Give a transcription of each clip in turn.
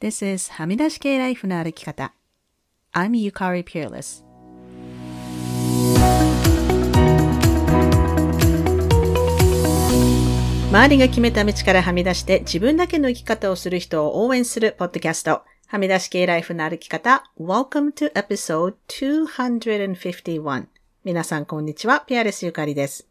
This is はみ出し系ライフの歩き方。I'm Yukari Peerless. 周りが決めた道からはみ出して自分だけの生き方をする人を応援するポッドキャスト。はみ出し系ライフの歩き方。Welcome to episode 251. 皆さんこんにちは。ピアレスゆかりです。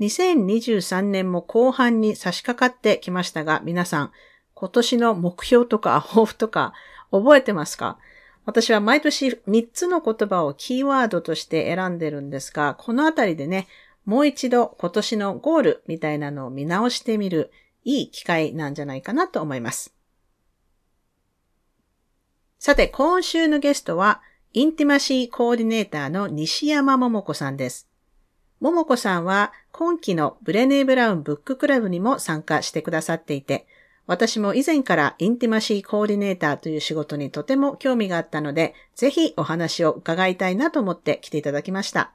2023年も後半に差し掛かってきましたが、皆さん、今年の目標とか 抱負とか覚えてますか？私は毎年3つの言葉をキーワードとして選んでるんですが、このあたりでね、もう一度今年のゴールみたいなのを見直してみるいい機会なんじゃないかなと思います。さて、今週のゲストは、インティマシーコーディネーターの西山桃子さんです。桃子さんは今期のブレネー・ブラウンブッククラブにも参加してくださっていて、私も以前からインティマシーコーディネーターという仕事にとても興味があったので、ぜひお話を伺いたいなと思って来ていただきました。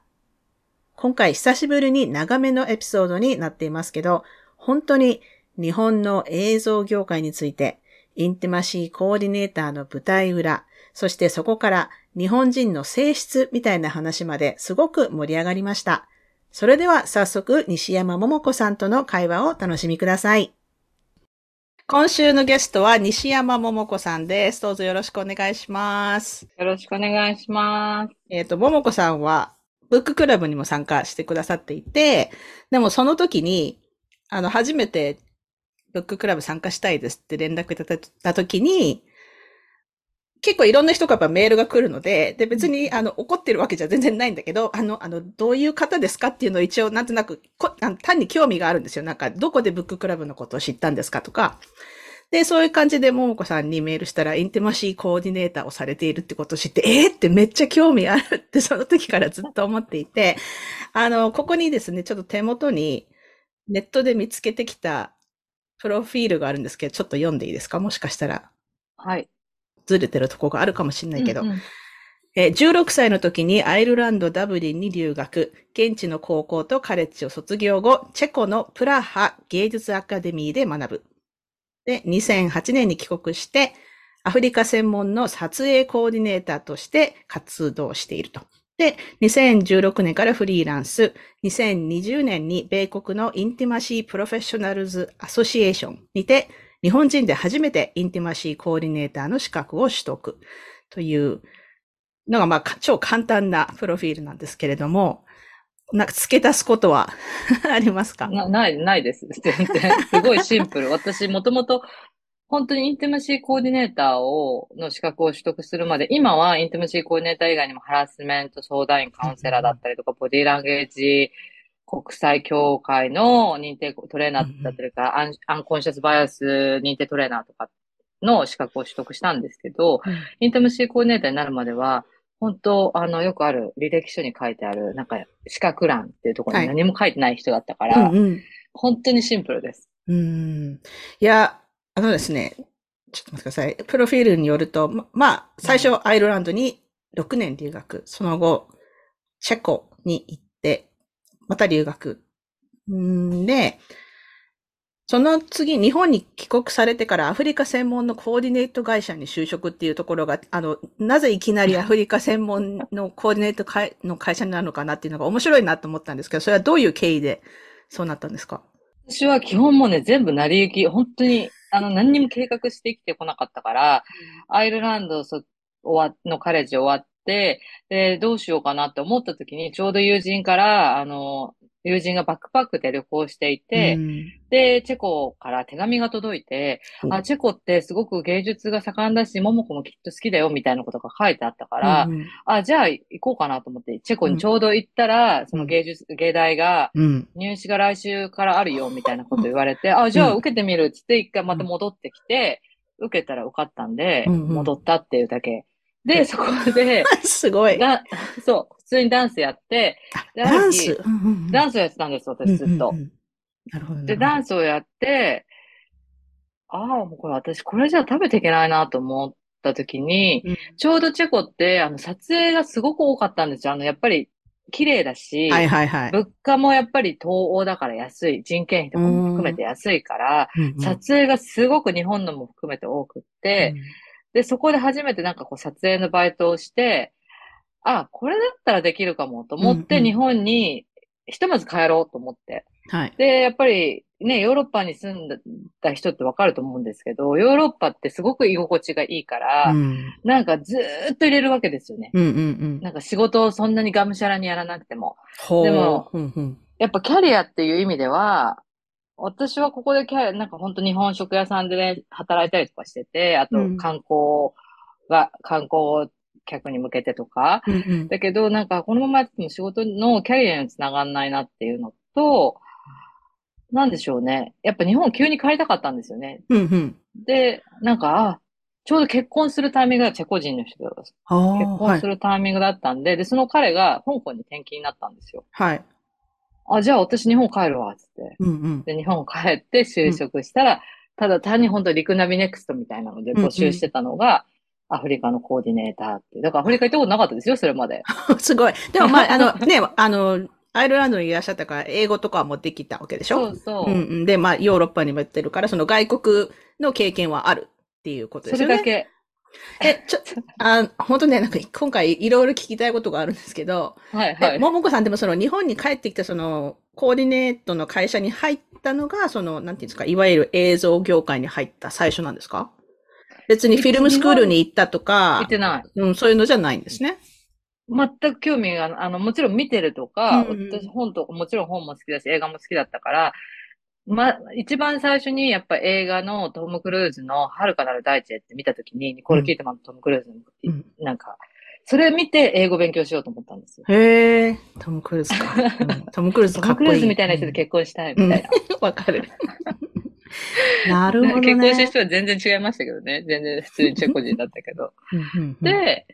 今回久しぶりに長めのエピソードになっていますけど、本当に日本の映像業界について、インティマシーコーディネーターの舞台裏、そしてそこから日本人の性質みたいな話まですごく盛り上がりました。それでは早速西山桃子さんとの会話を楽しみください。今週のゲストは西山桃子さんです。どうぞよろしくお願いします。よろしくお願いします。えっ、ー、と、桃子さんは、ブッククラブにも参加してくださっていて、でもその時に、あの、初めてブッククラブ参加したいですって連絡いただいた時に、結構いろんな人からメールが来るので、で、別に、あの、怒ってるわけじゃ全然ないんだけど、あの、あの、どういう方ですかっていうのを一応、なんとなくこあの、単に興味があるんですよ。なんか、どこでブッククラブのことを知ったんですかとか。で、そういう感じで、ももこさんにメールしたら、インティマシーコーディネーターをされているってことを知って、えー、ってめっちゃ興味あるって、その時からずっと思っていて、あの、ここにですね、ちょっと手元に、ネットで見つけてきた、プロフィールがあるんですけど、ちょっと読んでいいですか？もしかしたら。はい。ずれてるとこがあるかもしれないけど、うんうんえ16歳の時にアイルランド・ダブリンに留学、現地の高校とカレッジを卒業後、チェコのプラハ芸術アカデミーで学ぶ。で、2008年に帰国して、アフリカ専門の撮影コーディネーターとして活動していると。で、2016年からフリーランス、2020年に米国のインティマシープロフェッショナルズアソシエーションにて日本人で初めてインティマシーコーディネーターの資格を取得というのが、まあ、超簡単なプロフィールなんですけれども、なんか付け足すことは ありますか？ない、ないです。全然。すごいシンプル。私、もともと、本当にインティマシーコーディネーターを、の資格を取得するまで、今はインティマシーコーディネーター以外にもハラスメント相談員、カウンセラーだったりとか、ボディーランゲージ国際協会の認定トレーナーだったりか、アンアンコンシャスバイアス認定トレーナーとかの資格を取得したんですけど、インティマシーコーディネーターになるまでは、本当、あの、よくある履歴書に書いてある、なんか、資格欄っていうところに何も書いてない人だったから、はいうんうん、本当にシンプルです。うん。いや、あのですね、ちょっと待ってください。プロフィールによると、ま、まあ、最初アイルランドに6年留学、その後、チェコに行って、また留学。んで、その次、日本に帰国されてからアフリカ専門のコーディネート会社に就職っていうところが、あの、なぜいきなりアフリカ専門のコーディネート会の会社になるのかなっていうのが面白いなと思ったんですけど、それはどういう経緯でそうなったんですか？私は基本もね、全部成り行き、本当に、あの、何にも計画してきてこなかったから、アイルランドそ終わのカレッジ終わっ、で、どうしようかなって思った時に、ちょうど友人から、あの、友人がバックパックで旅行していて、うん、で、チェコから手紙が届いて、うん、あ、チェコってすごく芸術が盛んだし、桃子もきっと好きだよみたいなことが書いてあったから、うん、あ、じゃあ行こうかなと思って、チェコにちょうど行ったら、その芸術、芸大が、入試が来週からあるよみたいなこと言われて、あ、じゃあ受けてみるっつって一回また戻ってきて、受けたら受かったんで、戻ったっていうだけ。で、そこで、すごい。そう、普通にダンスやって、ダンス、ダンスをやってたんです、私ずっと。なるほど。で、ダンスをやって、ああ、もうこれ私、これじゃ食べていけないなと思った時に、うん、ちょうどチェコって、あの、撮影がすごく多かったんですよ。あの、やっぱり、綺麗だし、はいはいはい。物価もやっぱり東欧だから安い、人件費とかも含めて安いから、うんうん撮影がすごく日本のも含めて多くって、で、そこで初めてなんかこう撮影のバイトをして、あ、これだったらできるかもと思って日本にひとまず帰ろうと思って。はい。で、やっぱりね、ヨーロッパに住んだ人ってわかると思うんですけど、ヨーロッパってすごく居心地がいいから、うんなんかずーっと入れるわけですよね。うんうんうん。なんか仕事をそんなにがむしゃらにやらなくても。ほうでもうんうんやっぱキャリアっていう意味では、私はここでキャリア、なんか本当日本食屋さんでね、働いたりとかしてて、あとうん観光が、観光客に向けてとか、うんうんだけどなんかこのままやっても仕事のキャリアにつながんないなっていうのと、なんでしょうね。やっぱ日本急に帰りたかったんですよね。うんうん。で、なんか、あ、ちょうど結婚するタイミングがチェコ人の人が結婚す。るタイミングだったんで、で、その彼が香港に転勤になったんですよ。はい。あ、じゃあ私日本帰るわ、つって。うんうん。で、日本帰って就職したら、ただ単に本当リクナビネクストみたいなので募集してたのが、アフリカのコーディネーターって。だからアフリカ行ったことなかったですよ、それまで。すごい。でもまあ、あの、ね、あの、アイルランドにいらっしゃったから、英語とかは持ってきたわけでしょ？そうそう。うんうん。で、まあ、ヨーロッパにも行ってるから、その外国の経験はあるっていうことですよね。それだけ。え、ちょ、あ、本当ね、なんか今回いろいろ聞きたいことがあるんですけど、え、はいはい。ももこさんでもその日本に帰ってきたそのコーディネートの会社に入ったのが、その、なんていうんですか、いわゆる映像業界に入った最初なんですか？別にフィルムスクールに行ったと行かっ、てない。うん、そういうのじゃないんですね。全く興味が、あの、もちろん見てるとか、うんうん私本とか、もちろん本も好きだし、映画も好きだったから、ま、一番最初にやっぱ映画のトム・クルーズの遥かなる大地へって見たときに、ニコール・キートマンとトム・クルーズの、うんなんか、それ見て英語勉強しようと思ったんですよ。へえ、トム・クルーズか。うん トム・クルーズトム・かっこいい。クルーズみたいな人で結婚したいみたいな。う んわかる。なるほどね。結婚した人は全然違いましたけどね。全然普通にチェコ人だったけど。で、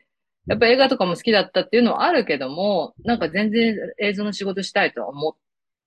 やっぱ映画とかも好きだったっていうのはあるけども、なんか全然映像の仕事したいとは思っ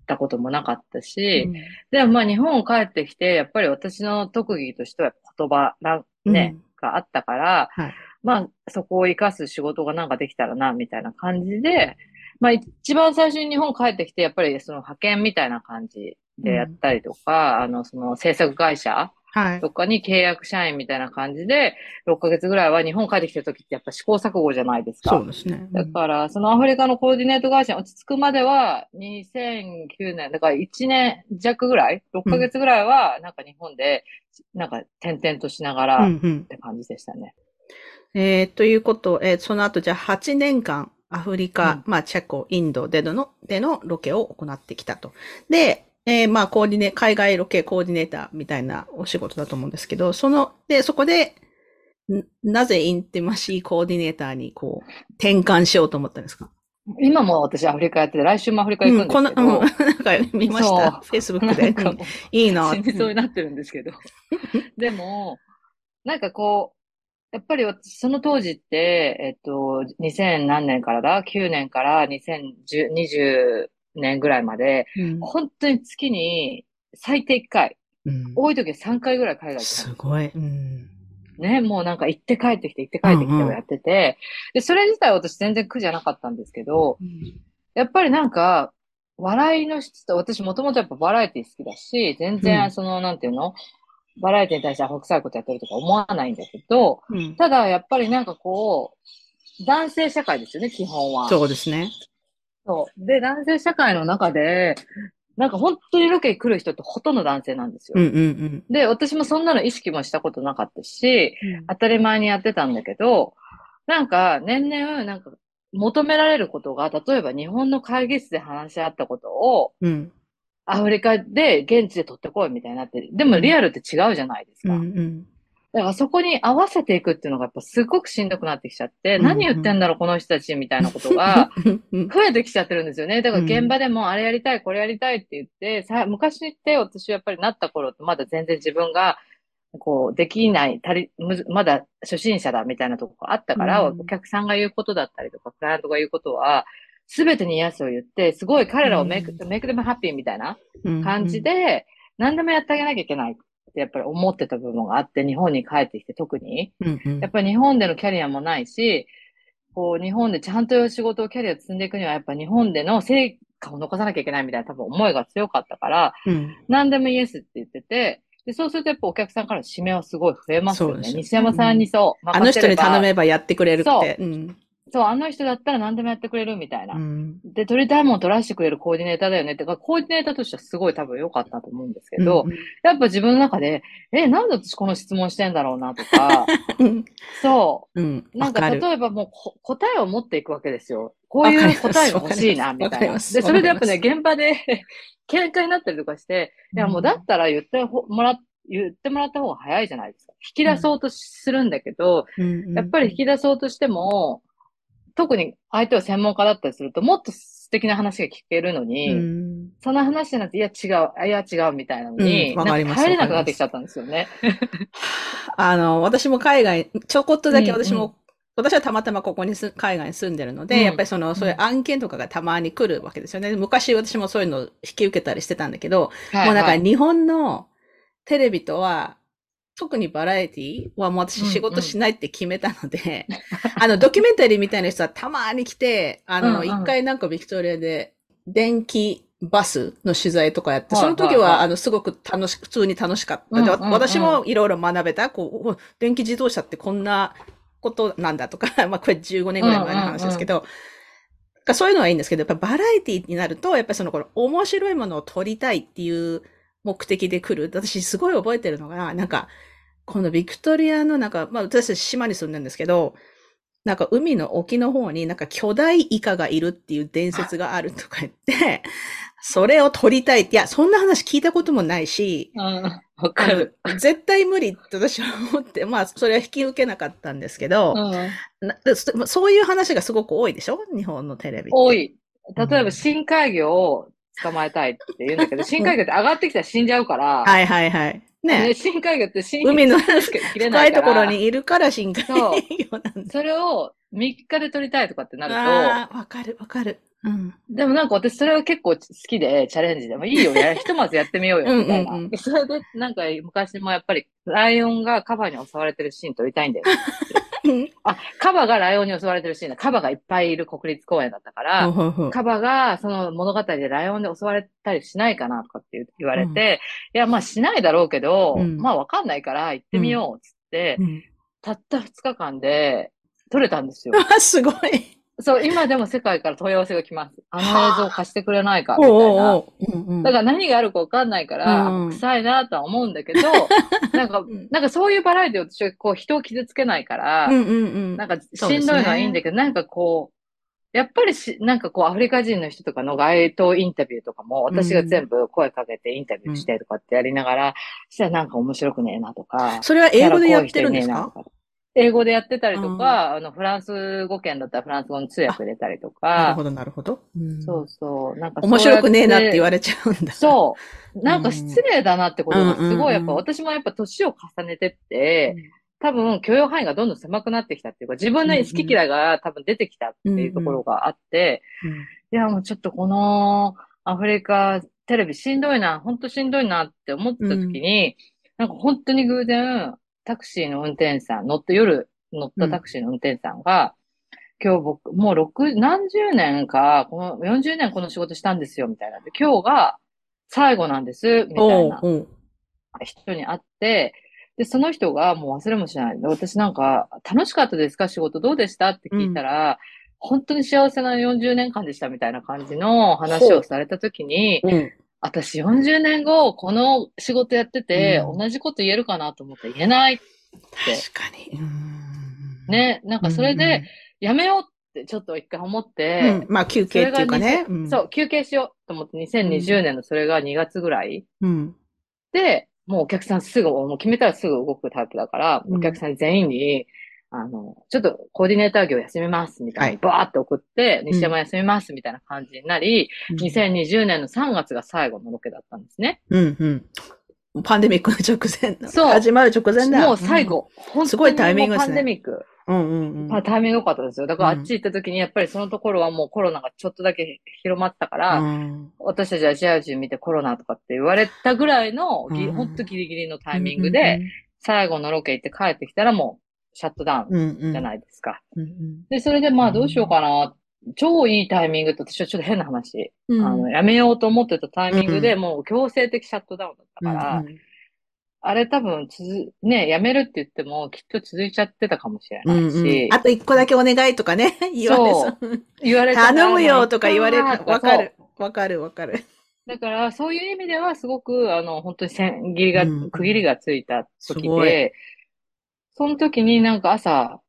たこともなかったし、うん。でもまあ日本帰ってきて、やっぱり私の特技としては言葉な、ね、があったから、はい。まあそこを活かす仕事がなんかできたらな、みたいな感じで、まあ一番最初に日本帰ってきて、やっぱりその派遣みたいな感じでやったりとか、あの、その制作会社はい。とかに契約社員みたいな感じで、6ヶ月ぐらいは日本帰ってきてる時ってやっぱ試行錯誤じゃないですか。そうですね。だから、そのアフリカのコーディネート会社に落ち着くまでは、2009年、だから1年弱ぐらい ?6 ヶ月ぐらいは、なんか日本で、なんか転々としながらっうんうんて感じでしたね。えーということ、えーその後じゃあ8年間アフリカ、まあチェコ、インドでのでのロケを行ってきたと。で、えーまあコーディネ、海外ロケコーディネーターみたいなお仕事だと思うんですけど、その、で、そこで、んなぜインティマシーコーディネーターにこう、転換しようと思ったんですか？今も私アフリカやってて、来週もアフリカ行くんですけど、うん、この、うん、なんか見ました？フェイスブックで。いいな。死にそうになってるんですけど。でも、なんかこう、やっぱり私、その当時って、えっと、2000何年からだ ?9 年から2020年ぐらいまで、うん本当に月に最低1回、うん多い時は3回ぐらい海外行ってすすごい。うん。ね。もうなんか行って帰ってきて、行って帰ってきてをやってて、で、それ自体は私全然苦じゃなかったんですけど、やっぱりなんか、笑いの質と、私もともとやっぱバラエティ好きだし、全うん然その、なんていうの？バラエティに対してアホ臭いことやってるとか思わないんだけど、うんただやっぱりなんかこう、男性社会ですよね、基本は。そうですね。そう。で、男性社会の中で、なんか本当にロケに来る人ってほとんど男性なんですよ。うんうんで、私もそんなの意識もしたことなかったし、うん。当たり前にやってたんだけど、なんか年々、なんか求められることが、例えば日本の会議室で話し合ったことを、うん。アフリカで現地で取ってこいみたいになって、でもリアルって違うじゃないですか。うんうん。だからそこに合わせていくっていうのがやっぱすごくしんどくなってきちゃって、うん何言ってんだろうこの人たちみたいなことがうん増えてきちゃってるんですよね。だからうん現場でもあれやりたい、これやりたいって言って、さ昔って私やっぱりなった頃ってまだ全然自分がこうできない、足り、まだ初心者だみたいなとこがあったから、うん。お客さんが言うことだったりとか、クライアントが言うことは、すべてにイエスを言って、すごい彼らをメイク、メイクでもハッピーみたいな感じで、何でもやってあげなきゃいけないってやっぱり思ってた部分があって、日本に帰ってきて特に。うんうんやっぱり日本でのキャリアもないし、こう、日本でちゃんと仕事をキャリア積んでいくには、やっぱ日本での成果を残さなきゃいけないみたいな多分思いが強かったから、うん。何でもイエスって言ってて、で、そうするとやっぱお客さんからの指名はすごい増えますよね。西山さんにそう、あの人に頼めめばやってくれるって。そううん。そう、あの人だったら何でもやってくれるみたいな。うん。で、撮りたいもん撮らせてくれるコーディネーターだよねってか、コーディネーターとしてはすごい多分良かったと思うんですけど、やっぱ自分の中で、え、なんで私この質問してんだろうなとか、うん。そうん。う。なんか。例えばもうこ答えを持っていくわけですよ。こういう答えが欲しいな、みたいな。で、それでやっぱね、現場で 喧嘩になったりとかして、いやもうだったら言ってほもらっ言ってもらった方が早いじゃないですか。引き出そうとするんだけど、うんやっぱり引き出そうとしても、特に相手は専門家だったりすると、もっと素敵な話が聞けるのに、うん。その話じゃなくて、いや違う、あいや違うみたいなのに、うんわかりますなんか入れなくなってきちゃったんですよね。あの、私も海外、ちょこっとだけ私も、うん。う私はたまたまここにす海外に住んでるので、うん。やっぱりその、そういう案件とかがたまに来るわけですよね。昔私もそういうのを引き受けたりしてたんだけど、はいもうなんかはい日本のテレビとは、特にバラエティはもう私仕事しないって決めたので、あの、ドキュメンタリーみたいな人はたまに来て、あの、うんうん。一回なんかビクトリアで電気バスの取材とかやって、はいその時はい。はいは、あの、すごく楽し、普通に楽しかった。でうんうんうん。私もいろいろ学べた、こうお、電気自動車ってこんなことなんだとか、まあこれ15年ぐらい前の話ですけど、そういうのはいいんですけど、やっぱバラエティになると、やっぱりそのこの面白いものを撮りたいっていう目的で来る。私すごい覚えてるのが、なんか、このビクトリアのなんか、まあ私たち島に住んでるんですけど、なんか海の沖の方になんか巨大イカがいるっていう伝説があるとか言って、それを撮りたいって、いや、そんな話聞いたこともないし、うん、わかる。絶対無理って私は思って、まあそれは引き受けなかったんですけど、そそういう話がすごく多いでしょ？日本のテレビ。多い。例えばうん深海魚を捕まえたいって言うんだけど、深海魚って上がってきたら死んじゃうから、はいはいはい。ねね、深海魚って深海の深いところにいるから深海魚なんだ。それを3日で撮りたいとかってなるああ、わかるわかる。うん。と、でもなんか私それは結構好きでチャレンジでもいいよや、ひとまずやってみようよ、みたいな。うんそれでなんか昔もやっぱりライオンがカバに襲われてるシーン撮りたいんだよ。あ、カバがライオンに襲われてるシーンだ。カバがいっぱいいる国立公園だったから、カバがその物語でライオンで襲われたりしないかなとかって言われて、いや、まあしないだろうけど、うんまあわかんないから行ってみようっつって、うんたった2日間で撮れたんですよ。あ、すごい。そう、今でも世界から問い合わせが来ます。あの映像貸してくれないかみたいな。おうんうん。だから何があるかわかんないから、うん臭いなとは思うんだけど、なんか、ん。なんかそういうバラエティを私はこう人を傷つけないから、うんうんうん。なんかしんどいのはいいんだけど、なんかこう、やっぱりし、なんかこう、アフリカ人の人とかの街頭インタビューとかも、私が全部声かけてインタビューしてとかってやりながら、そしたらなんか面白くねえなとか、それは英語でやってるんですか英語でやってたりとか、あの、フランス語圏だったらフランス語の通訳入れたりとかなるほ、ど、なるほど。うん。そうそう、なんか面白くねえなって言われれちゃうんだ。そう。なんか失礼だなってことがすごい、やっぱ私もやっぱ年を重ねてって、多分許容範囲がどんどん狭くなってきたっていうか、自分の好き嫌いが多分出てきたっていうところがあって、うんいやもうちょっとこのアフリカテレビしんどいな、ほんとしんどいなって思ってた時に、なんか本当に偶然タクシーの運転手さん、乗って夜乗ったタクシーの運転手さんが、今日僕、もう六、何十年か、この40年この仕事したんですよ、みたいなんで、今日が最後なんです、みたいな人に会って、で、その人がもう忘れもしない。で私なんか、楽しかったですか？仕事どうでした？って聞いたら、本当に幸せな40年間でしたみたいな感じの話をされたときに、うん。私40年後、この仕事やってて、うん同じこと言えるかなと思って言えない。確かに。うんね。なんかそれで、、やめようってちょっと一回思っうんて、うんまあ休憩っていうかね。それが2000そう、休憩しようと思って2020年のそれが2月ぐらいうん。で、もうお客さんすぐ、もう決めたらすぐ動くタイプだから、うんお客さん全員に、あの、ちょっとコーディネーター業休みますみたいはいにバーって送って、西山休みますみたいな感じになり、2020年の3月が最後のロケだったんですね。うんうん。パンデミックの直前だ。そう始まる直前だ。もう最後、本当にすごいタイミングですねパンデミック。うん。うんうんタイミング良かったですよ。だからあうんっち行った時にやっぱりそのところはもうコロナがちょっとだけ広まってたから、うん私たちアジア人見てコロナとかって言われたぐらいのぎ、うんほんとギリギリのタイミングで、、最後のロケ行って帰ってきたらもシャットダウうんうん。ンじゃないですか。うんで、それでまあどうしようかな。超いいタイミングって私はちょっと変な話。うん。あの、やめようと思ってたタイミングでうんもう強制的シャットダウンだったから、うんあれ多分つづ、ね、やめるって言ってもきっと続いちゃってたかもしれうんないし、うん。あと一個だけお願いとかね、言われそう。言われ頼むよとか言われる。わかる。わかるわかる。だから、そういう意味では、すごく、あの、本当に線切りが、うん区切りがついた時で、その時になんか朝、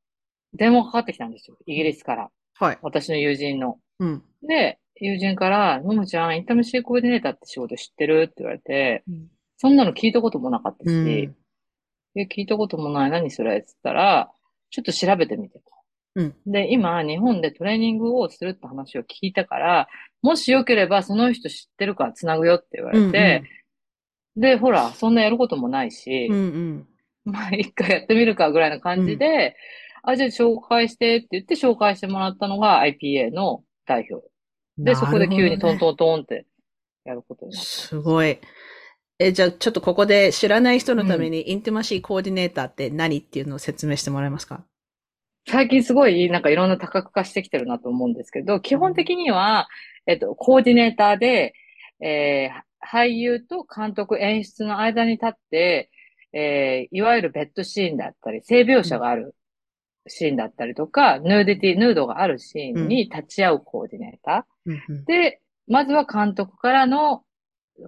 電話かかってきたんですよ。イギリスから。はい。私の友人の。うん。で、友人から、ももちゃん、インタムシーコーディネーターって仕事知ってる？って言われて、うんそんなの聞いたこともなかったし、うんえ、聞いたこともない？何それ？って言ったら、ちょっと調べてみてと。うんで、今、日本でトレーニングをするって話を聞いたから、もしよければその人知ってるから繋ぐよって言われて、で、ほら、そんなやることもないしうんう、ん。まあ、一回やってみるかぐらいな感じで、あ、じゃあ紹介してって言って紹介してもらったのが IPA の代表。で、そこで急にトンン。トントンってやることになった。すごい。え、じゃあちょっとここで知らない人のために、インティマシーコーディネーターって何っていうのを説明してもらえますか？最近すごいなんかいろんな多角化してきてるなと思うんですけど、基本的には、えっと、コーディネーターで、えー俳優と監督演出の間に立って、えーいわゆるベッドシーンだったり、性描写があるシーンだったりとか、ヌーディティ、ヌードがあるシーンに立ち会うコーディネーター。うんうん。で、まずは監督からの、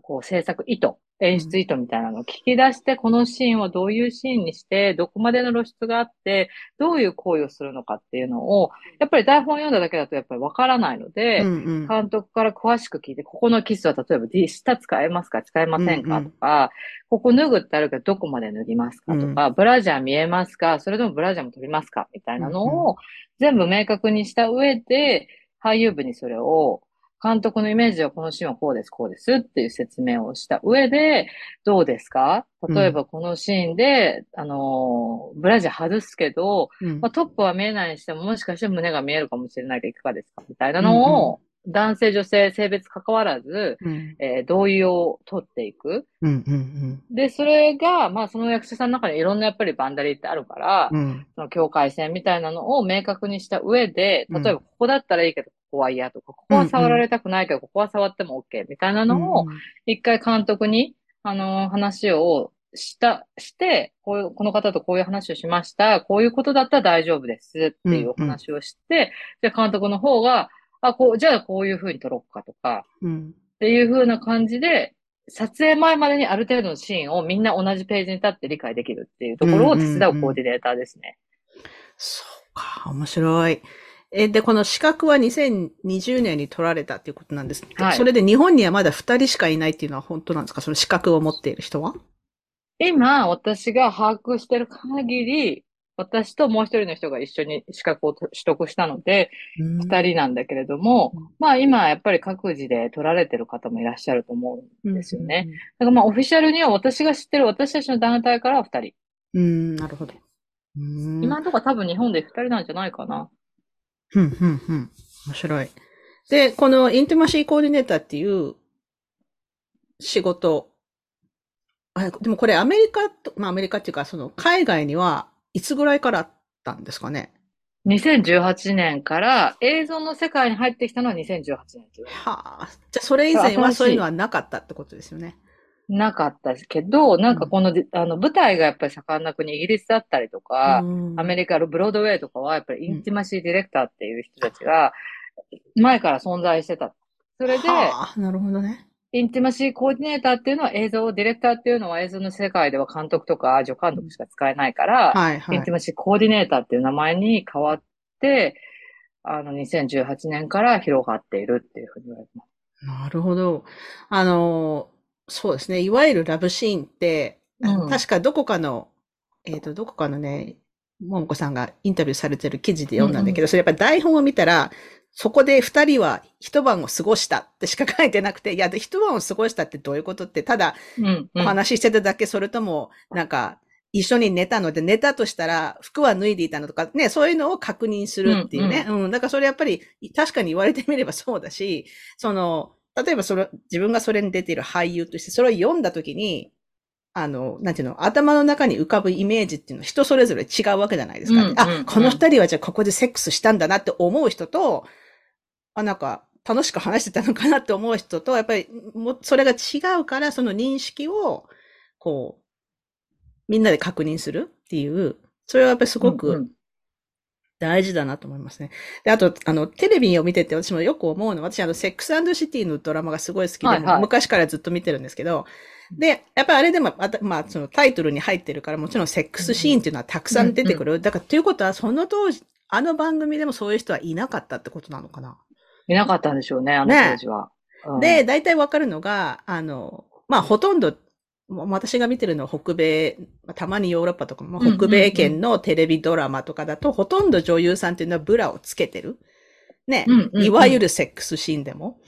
こう、制作意図、演出意図みたいなのを聞き出して、このシーンをどういうシーンにして、どこまでの露出があって、どういう行為をするのかっていうのを、やっぱり台本読んだだけだとやっぱりわからないので、うんうん。監督から詳しく聞いて、ここのキスは例えば D 下使えますか使えませんかうんうん。とか、ここ脱ぐってあるけどどこまで脱ぎますかとか、ブラジャー見えますかそれともブラジャーも取りますかみたいなのを全部明確にした上で、俳優部にそれを、監督のイメージはこのシーンはこうです、こうですっていう説明をした上で、どうですか？例えばこのシーンで、あのー、ブラジャー外すけど、うん。まあ、トップは見えないにしても、もしかして胸が見えるかもしれないけど、いかがですか？みたいなのを、男性、女性、性別関わらず、うん。えー同意を取っていく。うんうんで、それが、まあ、その役者さんの中にいろんなやっぱりバンダリってあるから、うん。うんその境界線みたいなのを明確にした上で、うん。例えばここだったらいいけど、ここは嫌とか、ここは触られたくないけど、ここは触っても OK みたいなのを、一回監督に、あのー話をした、して、こういう、この方とこういう話をしました。こういうことだったら大丈夫ですっていうお話をして、で、監督の方が、あ、こう、じゃあこういう風に撮ろうかとか、うん。っていう風な感じで、撮影前までにある程度のシーンをみんな同じページに立って理解できるっていうところを手伝うコーディネーターですね。そうか、面白い。え、で、この資格は2020年に取られたっていうことなんです。はい。それで日本にはまだ2人しかいないっていうのは本当なんですか？その資格を持っている人は？今、私が把握してる限り、私ともう一人の人が一緒に資格を取得したので、二人なんだけれども、うんまあ今やっぱり各自で取られてる方もいらっしゃると思うんですよね。うんだからまあオフィシャルには私が知ってる私たちの団体からは二人。うん、なるほど。うん今のところ多分日本で二人なんじゃないかな。うん、うん、うん。面白い。で、このインティマシーコーディネーターっていう仕事。あでもこれアメリカと、まあアメリカっていうか、その海外にはいつぐらいからあったんですかね？2018年から映像の世界に入ってきたのは2018年ですよはあ。じゃあそれ以前はそういうのはなかったってことですよね。なかったけど、なんかこの、あの舞台がやっぱり盛んな国、イギリスだったりとか、うんアメリカのブロードウェイとかは、やっぱりインティマシーディレクターっていう人たちが、前から存在してた。それで、はあ、なるほどね。インティマシーコーディネーターっていうのは映像、ディレクターっていうのは映像の世界では監督とか助監督しか使えないから、はい、はいインティマシーコーディネーターっていう名前に変わって、あの、2018年から広がっているっていうふうに言われてます。なるほど。あの、そうですね。いわゆるラブシーンって、うん確かどこかの、えっ、と、どこかのね、ももこさんがインタビューされてる記事で読んだんだけど、それやっぱり台本を見たら、そこで二人は一晩を過ごしたってしか書いてなくて、いや、で一晩を過ごしたってどういうことって、ただうん、うん。お話ししてただけ、それとも、なんか、一緒に寝たので、寝たとしたら、服は脱いでいたのとか、ね、そういうのを確認するっていうね。うん、だからそれやっぱり、確かに言われてみればそうだし、その、例えばそれ、自分がそれに出ている俳優として、それを読んだときに、あの、なんていうの、頭の中に浮かぶイメージっていうのは人それぞれ違うわけじゃないですか、うんうんあ、この二人はじゃあここでセックスしたんだなって思う人と、あ、なんか、楽しく話してたのかなって思う人と、やっぱり、もう、それが違うから、その認識を、こう、みんなで確認するっていう、それはやっぱりすごくん大事だなと思いますね。で、あと、あの、テレビを見てて私もよく思うのは、私、あの、セックスシティのドラマがすごい好きで、はいはい昔からずっと見てるんですけど、で、やっぱりあれでも、またまあ、そのタイトルに入ってるから、もちろんセックスシーンっていうのはたくさん出てくる。だから、ということは、その当時、あの番組でもそういう人はいなかったってことなのかな。いなかったんでしょうね、あの当時は。うんで、大体わかるのが、あの、まあ、ほとんど、私が見てるのは北米、まあたまにヨーロッパとかも、北米圏のテレビドラマとかだと、ほとんど女優さんっていうのはブラをつけてる。ね。うんうんうんいわゆるセックスシーンでも。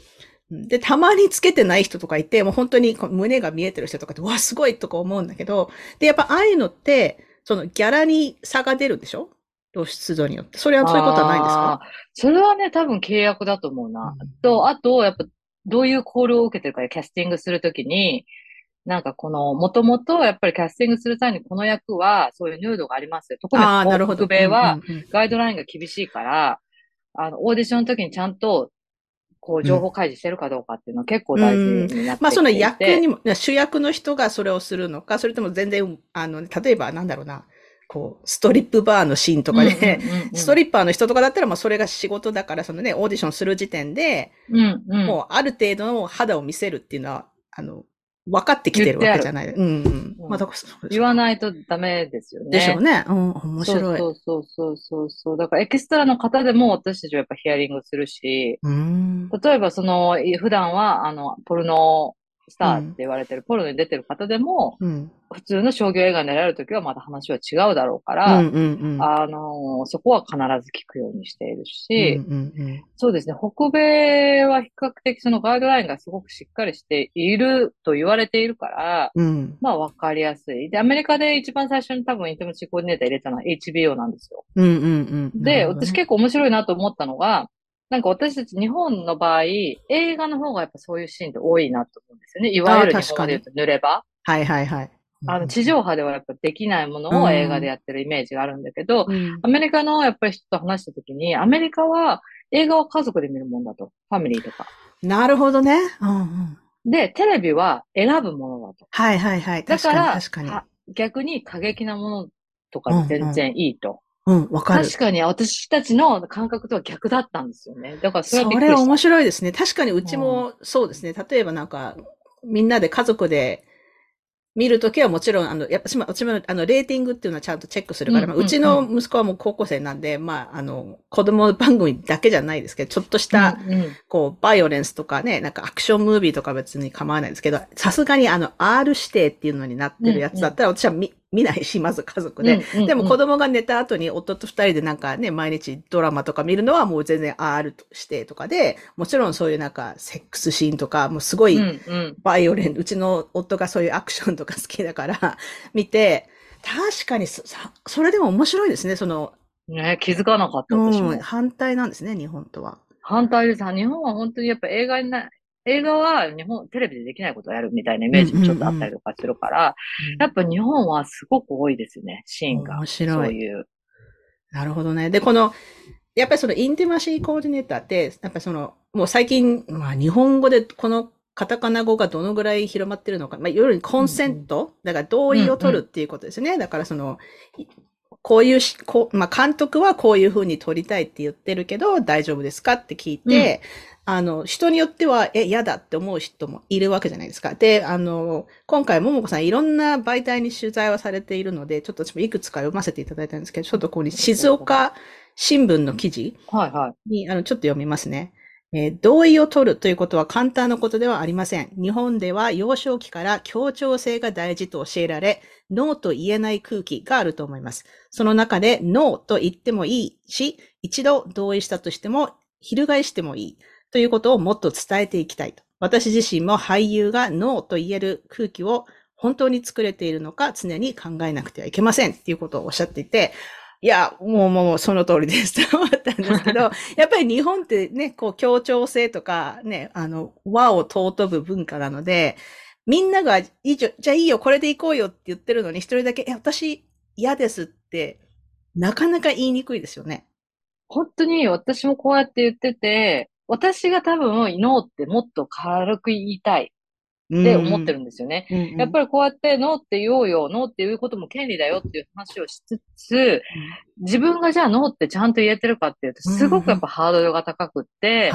で、たまにつけてない人とかいて、もう本当に胸が見えてる人とかって、うわ、すごいとか思うんだけど、で、やっぱああいうのって、そのギャラに差が出るでしょ？露出度によって。それはそういうことはないんですか？それはね、多分契約だと思うな。と、あと、やっぱ、どういうコールを受けてるかでキャスティングするときに、なんかこの、もともとやっぱりキャスティングする際にこの役は、そういうヌードがありますよ。特にああ、なるほど。北米はうんうんうんガイドラインが厳しいから、あの、オーディションの時にちゃんと、こう、情報開示してるかどうかっていうのは結構大事になってきていて。まあその役にも、主役の人がそれをするのか、それとも全然、あの、例えばなんだろうな、こう、ストリップバーのシーンとかで、ストリッパーの人とかだったら、まあそれが仕事だから、そのね、オーディションする時点で、うんうん。もうある程度の肌を見せるっていうのは、あの、分かってきてるわけじゃない。うんうん。うんまあだからそう言わないとダメですよね。でしょうね。うん、面白い。そうそうそうそうそう。だからエキストラの方でも私たちはやっぱヒアリングするし、うん。例えばその、普段はあの、ポルノスターって言われてる、ポルノに出てる方でも、うん。普通の商業映画になられるときはまた話は違うだろうかうら、んうんうん。あの、そこは必ず聞くようにしているし、うんうんうんそうですね、北米は比較的そのガイドラインがすごくしっかりしていると言われているから、うん。まあわかりやすい。で、アメリカで一番最初に多分インティムシーコーディネーター入れたのは HBO なんですよ。うんうんうん。ね私結構面白いなと思ったのが、なんか私たち日本の場合、映画の方がやっぱそういうシーンって多いなと思うんですよね。いわゆる日本語で言うと濡れ場。はいはいはい。あの、地上波ではやっぱできないものを映画でやってるイメージがあるんだけど、うんアメリカのやっぱり人と話したときに、アメリカは映画を家族で見るもんだと。ファミリーとか。なるほどね。うんうん。で、テレビは選ぶものだと。はいはいはい。確かにだから、確かに。は逆に過激なものとかで全然いいと。うん、わかる。確かに私たちの感覚とは逆だったんですよね。だからそれはびそ。れ面白いですね。確かにうちもそうですね。例えばなんか、みんなで家族で見るときはもちろん、あの、やっぱしま、私も、あの、レーティングっていうのはちゃんとチェックするから、うんうんうんまあうちの息子はもう高校生なんで、まあ、あの、子供番組だけじゃないですけど、ちょっとした、うんうんこう、バイオレンスとかね、なんかアクションムービーとか別に構わないですけど、さすがにあの、R 指定っていうのになってるやつだったら、私は見、見ないし、まず家族で。うんうんうんでも子供が寝た後に夫と二人でなんかね、毎日ドラマとか見るのはもう全然 R 指定とかで、もちろんそういうなんかセックスシーンとか、もうすごいバイオレン、うちの夫がそういうアクションとか好きだから、見て、確かにそ、さそれでも面白いですね、その、ね、気づかなかった、う私もん、。反対なんですね、日本とは。反対です。日本は本当にやっぱ映画にな、映画は日本、テレビでできないことをやるみたいなイメージもちょっとあったりとかするから、やっぱ日本はすごく多いですよね、シーンが。面白いそういう。なるほどね。で、この、やっぱりそのインティマシーコーディネーターって、やっぱりその、もう最近、まあ日本語でこのカタカナ語がどのぐらい広まってるのか、まあいわゆるコンセント、だから同意を取るっていうことですね。だからその、いこういうし、こう、まあ監督はこういうふうに撮りたいって言ってるけど、大丈夫ですかって聞いて、あの、人によっては、え、嫌だって思う人もいるわけじゃないですか。で、あの、今回、ももこさんいろんな媒体に取材はされているので、ちょっと私もいくつか読ませていただいたんですけど、ちょっとここに静岡新聞の記事はいはい。に、あの、ちょっと読みますね。えー同意を取るということは簡単なことではありません。日本では幼少期から協調性が大事と教えられ、ノーと言えない空気があると思います。その中でノーと言ってもいいし、一度同意したとしても、翻してもいいということをもっと伝えていきたいと。私自身も俳優がノーと言える空気を本当に作れているのか常に考えなくてはいけませんっていうことをおっしゃっていて、いや、もうもうその通りですと 思ったんですけど、やっぱり日本ってね、こう協調性とかね、あの、和を尊ぶ文化なので、みんなが、いいじゃ、じゃあいいよ、これで行こうよって言ってるのに、一人だけ、え、私嫌ですって、なかなか言いにくいですよね。本当に私もこうやって言ってて、私が多分ノーってもっと軽く言いたい。って思ってるんですよね。うん。やっぱりこうやってノーって言おうよ、ノーって言うことも権利だよっていう話をしつつ、自分がじゃあノーってちゃんと言えてるかっていうと、すごくやっぱハードルが高くって。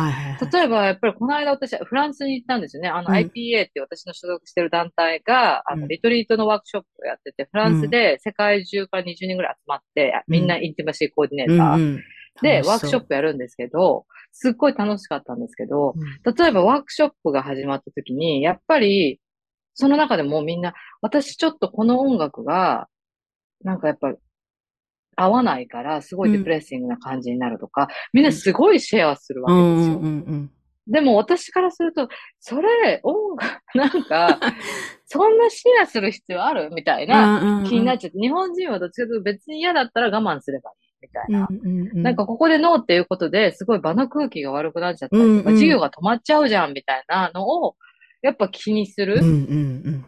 例えば、やっぱりこの間私、フランスに行ったんですよね。あの、うん。IPA って私の所属してる団体が、あの、うん。リトリートのワークショップをやってて、フランスで世界中から20人ぐらい集まって、みんなインティマシーコーディネーター、うんうんで、ワークショップ。プやるんですけど、すっごい楽しかったんですけど、うん例えばワークショップが始まった時に、やっぱり、その中でもみんな、私ちょっとこの音楽が、なんかやっぱ、合わないから、すごいデプレッシングな感じになるとか、みんなすごいシェアするわうんけですよ。うんうんでも私からすると、それ、音楽、なんか、そんなシェアする必要ある？みたいなうん。気になっちちゃって、日本人はどっちかというと別に嫌だったら我慢すればいいみたいな。ななんか、ここでノーっていうことですごい場の空気が悪くなっちゃったりとか、うんうん授業が止まっちゃうじゃんみたいなのを、やっぱ気にする。うんうん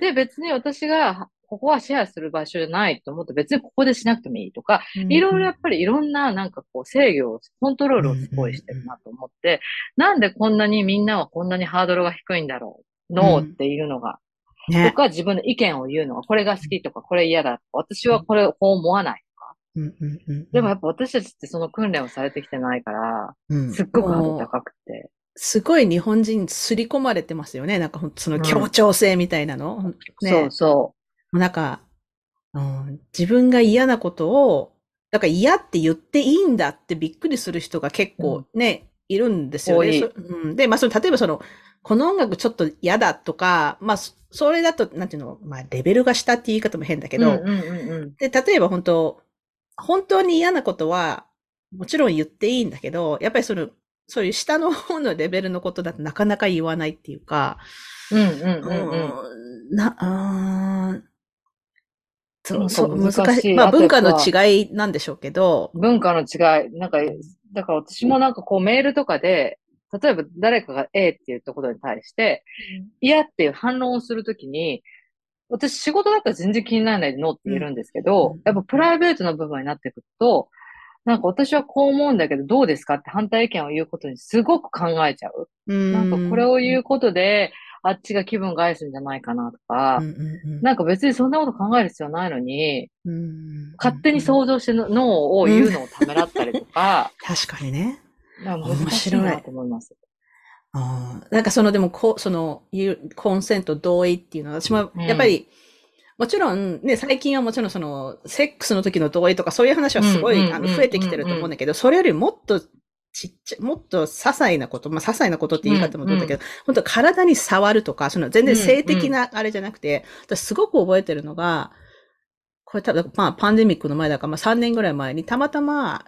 で、別に私が、ここはシェアする場所じゃないと思って別にここでしなくてもいいとか、うん。いろいろやっぱりいろんななんかこう制御を、コントロールをすごいしてるなと思って、なんでこんなにみんなはこんなにハードルが低いんだろう。ノーっていうのが。とね。か自分の意見を言うのが、これが好きとか、これ嫌だとか、私はこれこう思わないでもやっぱ私たちってその訓練をされてきてないから、うんすっごくハード高くて。すごい日本人刷り込まれてますよね。なんかその協調性みたいなの。ねそうそなんか、うん、自分が嫌なことを、だから嫌って言っていいんだってびっくりする人が結構ね、いるんですよね。うん、で、まあその、例えばその、この音楽ちょっと嫌だとか、まあそそれだと、なんていうの、まあレベルが下って言い方も変だけう。ど、うんうんうんうん。で、例えば本当、本当に嫌なことは、もちろん言っていいんだけど、やっぱりその、そういう下の方のレベルのことだとなかなか言わないっていうか、うんうんうんうん。うんな、うーんそう、そそうう、難難しい。まあ文化の違いなんでしょうけど、文化の違い。なんか、だから私もなんかこうメールとかで、例えば誰かが A って言ったことに対して、嫌っていう反論をするときに、私仕事だったら全然気にならないでノーって言えるんですけど、うんやっぱプライベートの部分になってくると、なんか私はこう思うんだけどどうですかって反対意見を言うことにすごく考えちゃう。ななんかこれを言うことで、あっちが気分害するんじゃないかなとか、なんか別にそんなこと考える必要ないのに、勝手にう。想像してのノーを言うのをためらったりとか、確かにね。なんか難しいなと思います。なんかそのでもこう、その、コンセント同意っていうのは、私もやっぱり、もちろんね、最近はもちろんその、セックスの時の同意とかそういう話はすごい、あの、うんうんうん増えてきてると思うんだけど、それよりもっとちっちゃい、もっと些細なこと、まあ、些細なことって言い方もどうだけど、本当体に触るとか、その全然性的なあれじゃなくて、私すごく覚えてるのが、これ多分、まあ、パンデミックの前だから、まあ、3年ぐらい前に、たまたま、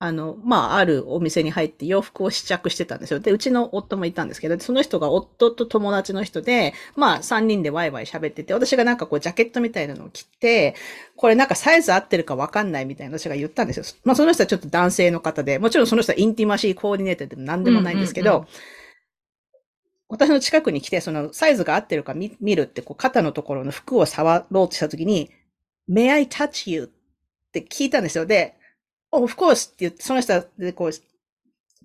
あの、まあ、あるお店に入って洋服を試着してたんですよ。で、うちの夫もいたんですけど、その人が夫と友達の人で、まあ、3人でワイワイ喋ってて、私がなんかこう、ジャケットみたいなのを着て、これなんかサイズ合ってるかわかんないみたいな私が言ったんですよ。まあ、その人はちょっと男性の方で、もちろんその人はインティマシーコーディネーターでも何でもないんですけど、うんうんうん私の近くに来て、そのサイズが合ってるか見見るって、こう肩のところの服を触ろうとしたときに、May I touch you? って聞いたんですよ。で、Oh, of course! って言って、その人はでこう、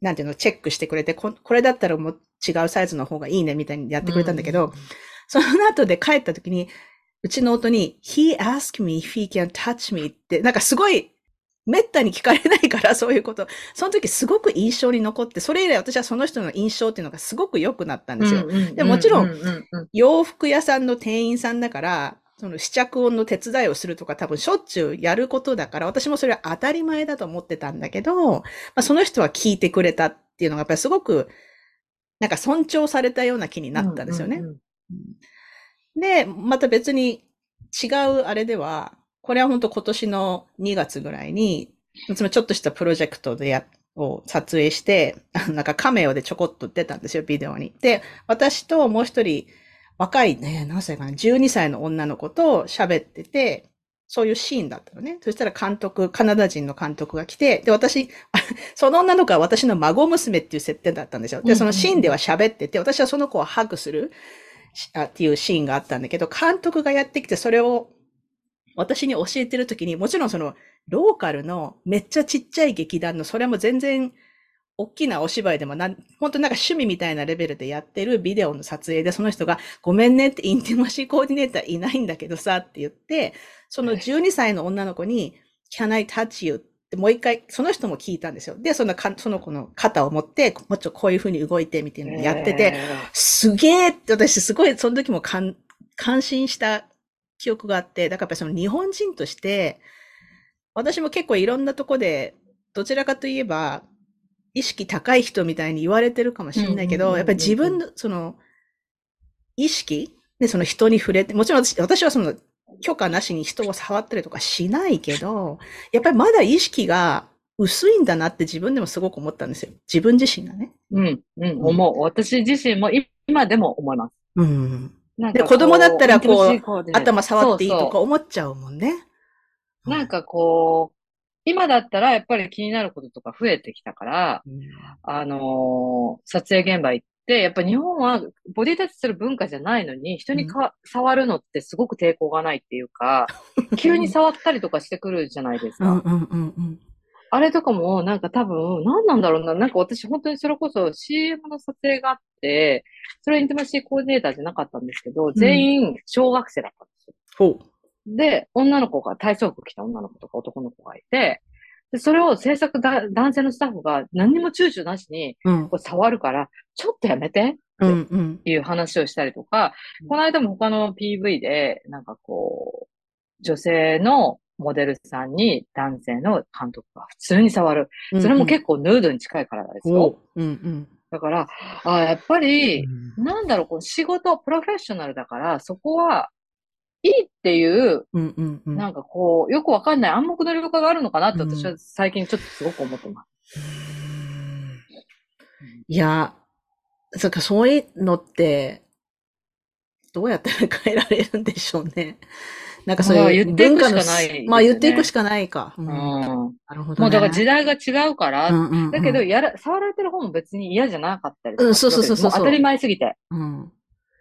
なんていうの、チェックしてくれて、ここれだったらもう違うサイズの方がいいねみたいにやってくれたんだけど、その後で帰った時に、うちの夫に、He asked me if he can touch me って、なんかすごい、めったに聞かれないから、そういうこと。その時すごく印象に残って、それ以来私はその人の印象っていうのがすごく良くなったんですよ。でもちろんうううん洋服屋さんの店員さんだから、その試着音の手伝いをするとか多分しょっちゅうやることだから、私もそれは当たり前だと思ってたんだけど、まあ、その人は聞いてくれたっていうのがやっぱりすごく、なんか尊重されたような気になったんですよね。うんうんで、また別に違うあれでは、これは本当今年の2月ぐらいに、つまりちょっとしたプロジェクトでや、を撮影して、なんかカメオでちょこっと出たんですよ、ビデオに。で、私ともう一人、若いね、何歳かな、12歳の女の子と喋ってて、そういうシーンだったのね。そしたら監督、カナダ人の監督が来て、で、私、その女の子は私の孫娘っていう設定だったんですよ。で、そのシーンでは喋ってて、私はその子をハグするあっていうシーンがあったんだけど、監督がやってきてそれを私に教えてるときに、もちろんその、ローカルのめっちゃちっちゃい劇団の、それも全然、大きなお芝居でもなん、本当なんか趣味みたいなレベルでやってるビデオの撮影で、その人が、ごめんねってインティマシーコーディネーターいないんだけどさって言って、その12歳の女の子に、Can I touch you? ってもう一回、その人も聞いたんですよ。で、そのか、その子の肩を持って、もうちょっとこういう風に動いてみたいなのやってて、すげえって私すごいその時も感心した記憶があって、だからやっぱりその日本人として、私も結構いろんなとこで、どちらかといえば、意識高い人みたいに言われてるかもしれないけど、やっぱり自分の、その、意識で、その人に触れて、もちろん私私はその、許可なしに人を触ったりとかしないけど、やっぱりまだ意識が薄いんだなって自分でもすごく思ったんですよ。自分自身がね。うん、うん、思う。私自身も今でも思います。うん。で、子供だったらこう、頭触っていいとか思っちゃうもんね。なんかこう、今だったらやっぱり気になることとか増えてきたから、うん、あのー、撮影現場行って、やっぱ日本はボディタッチする文化じゃないのに、人にか、うん、触るのってすごく抵抗がないっていうか、急に触ったりとかしてくるじゃないですか。あれとかも、なんか多分、何なんだろうな。なんか私本当にそれこそ CM の撮影があって、それはインティマシーコーディネーターじゃなかったんですけど、全員小学生だったんですよ。ほう。で、女の子が、体操服着た女の子とか男の子がいて、で、それを制作だ、男性のスタッフが何にも躊躇なしに、こう触るから、ちょっとやめてっていう話をしたりとか、うん。うん、この間も他の PV で、なんかこう、女性のモデルさんに男性の監督が普通に触る。それも結構ヌードに近いからですよ。うんうん、だから、あやっぱり、うん、なんだろう、この仕事、プロフェッショナルだから、そこは、いいっていう、うんうんうん、なんかこう、よくわかんない暗黙の了解があるのかなって私は最近ちょっとすごく思ってます。いや、そっか、そういうのって、どうやったら変えられるんでしょうね。なんかそういう文化の、まあ、ね、まあ言っていくしかないか。うん。なるほど、ね、もうだから時代が違うから、うんうんうん、だけど、やら、触られてる方も別に嫌じゃなかったりうん、そうそうそうそう当たり前すぎて。うん。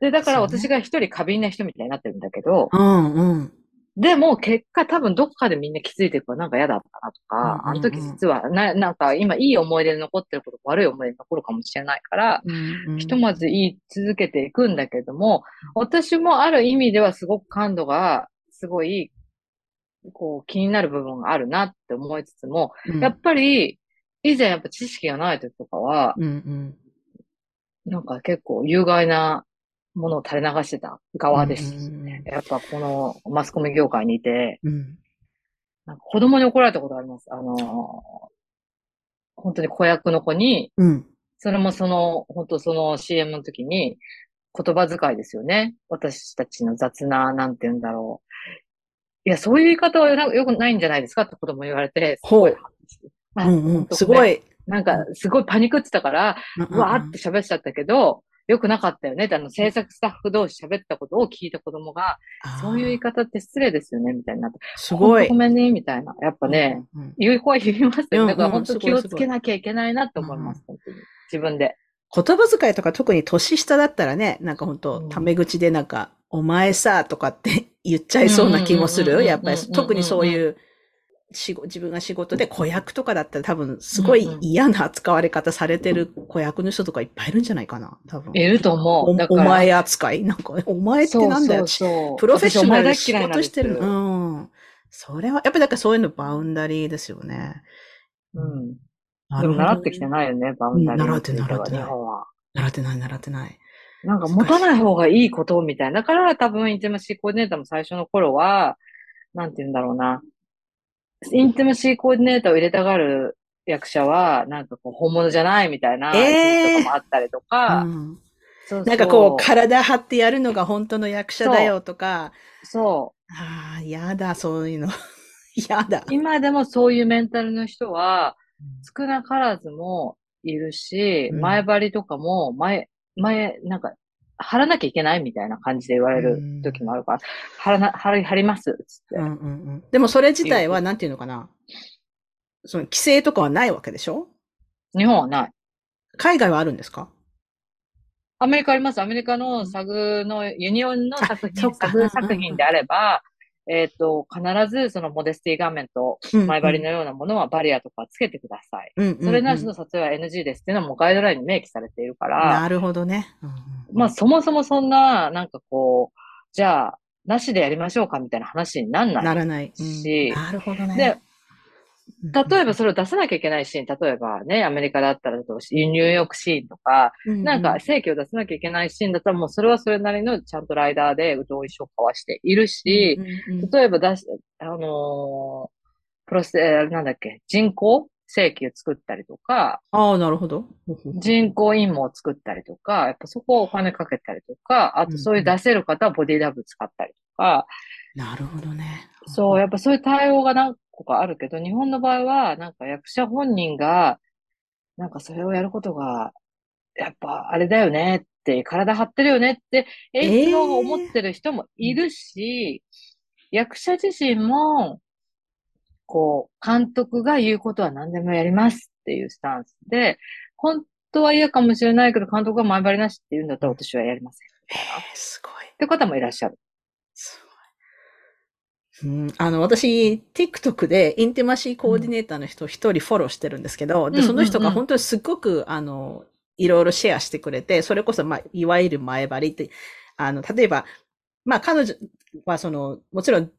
で、だから私が一人過敏な人みたいになってるんだけど、うんうん。でも結果多分どっかでみんな気づいていくなんか嫌だったなとか、うんうんうん、あの時実はな、なんか今いい思い出で残ってること悪い思い出残るかもしれないから、うんうん、ひとまず言い続けていくんだけども、私もある意味ではすごく感度がすごい、こう気になる部分があるなって思いつつも、うん、やっぱり以前やっぱ知識がない時とかは、うんうん、なんか結構有害なものを垂れ流してた側です。やっぱこのマスコミ業界にいて、うん、なんか子供に怒られたことあります。あの本当に子役の子に、うん、それもその、本当その CM の時に、言葉遣いですよね。私たちの雑な、なんて言うんだろう。いや、そういう言い方はよくないんじゃないですか？って子供言われて、すごい。うんうん、すごい。なんか、すごいパニクってたから、うわーって喋っちゃったけど、良くなかったよねって、あの、制作スタッフ同士喋ったことを聞いた子供が、そういう言い方って失礼ですよね、みたいになって。すごい。ごめんね、みたいな。やっぱね、うんうん、言う子は言いますよ。だから本当気をつけなきゃいけないなって思います、本当に。自分で。言葉遣いとか特に年下だったらね、なんか本当、タメ口でなんか、お前さ、とかって言っちゃいそうな気もする。やっぱり、特にそういう、自分が仕事で子役とかだったら多分すごい嫌な扱われ方されてる子役の人とかいっぱいいるんじゃないかな多分。いると思う。おお前扱い？なんか、お前ってなんだよ。そうそうプロフェッショナル仕事してるの。うん。それは、やっぱりだからそういうのバウンダリーですよね。うん。でも習ってきてないよね、バウンダリー。習ってない、習ってない。習ってない、習ってない。なんか持たない方がいいことみたいな。だから多分インティマシーコーディネーターも最初の頃は、なんて言うんだろうな。インティマシーコーディネーターを入れたがる役者は、なんかこう、本物じゃないみたいな、えー、とかもあったりとか、うんそうそうなんかこう、体張ってやるのが本当の役者だよとか。そう。ああ、やだ、そういうの。やだ。今でもそういうメンタルの人は、少なからずもいるし、うん、前張りとかも、前、前、なんか、貼らなきゃいけないみたいな感じで言われる時もあるから、貼らな、貼り、貼りますつって、うんうんうん。でもそれ自体は、なんていうのかな。その規制とかはないわけでしょ？日本はない。海外はあるんですか？アメリカあります。アメリカの SAG のユニオンの作品、そっか SAG 作品であれば、えっ、と、必ずその modesty garment、うん前張りのようなものはバリアとかつけてください。うんうんうんそれなしの撮影は NG ですっていうのはもうガイドラインに明記されているから、なるほどね。うんうんまあそもそもそんな、なんかこう、じゃあ、なしでやりましょうかみたいな話になんない。ならない。うんしなるほどね。で、うん例えばそれを出さなきゃいけないシーン、例えばね、アメリカだったらとニューヨークシーンとか、なんか、正規を出さなきゃいけないシーンだったらもうそれはそれなりのちゃんとライダーで同意書を交わしているし、うんうんうん例えば出し、あのープロセ、えーなんだっけ、人工正規を作ったりとか、ああ、なるほど。人工陰謀を作ったりとか、やっぱそこをお金かけたりとか、あとそういう出せる方はボディダブ使ったりとか、なるほどね。そう、やっぱそういう対応が何個かあるけど、日本の場合は、なんか役者本人が、なんかそれをやることが、やっぱあれだよねって、体張ってるよねって、演出の思ってる人もいるし、役者自身も、こう、監督が言うことは何でもやりますっていうスタンスで、本当は嫌かもしれないけど、監督が前張りなしって言うんだったら私はやりません。へえすごい。って方もいらっしゃる。うん、あの、私、TikTok でインティマシーコーディネーターの人一人フォローしてるんですけど、で、うんうんその人が本当にすっごく、あの、いろいろシェアしてくれて、それこそ、まあ、いわゆる前張りって、あの、例えば、まあ、彼女はその、もちろん、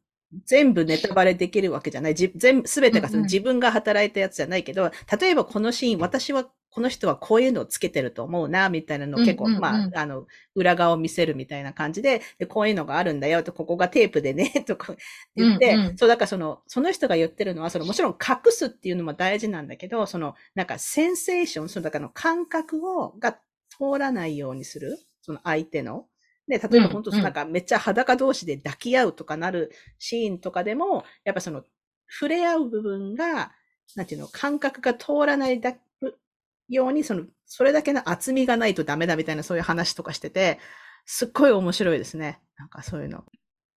全部ネタバレできるわけじゃない。じ全部、すべてがその自分が働いたやつじゃないけど、例えばこのシーン、私はこの人はこういうのをつけてると思うな、みたいなのを結構、うんうんうん。まあ、あの、裏側を見せるみたいな感じで、でこういうのがあるんだよと、ここがテープでね、とか言って、うん。うんそう、だからその、その人が言ってるのは、その、もちろん隠すっていうのも大事なんだけど、その、なんかセンセーション、その、だからの感覚を、が通らないようにする、その相手の。で、例えば本当、なんかめっちゃ裸同士で抱き合うとかなるシーンとかでも、やっぱその、触れ合う部分が、なんていうの、感覚が通らないだように、その、それだけの厚みがないとダメだみたいなそういう話とかしてて、すっごい面白いですね。なんかそういうの。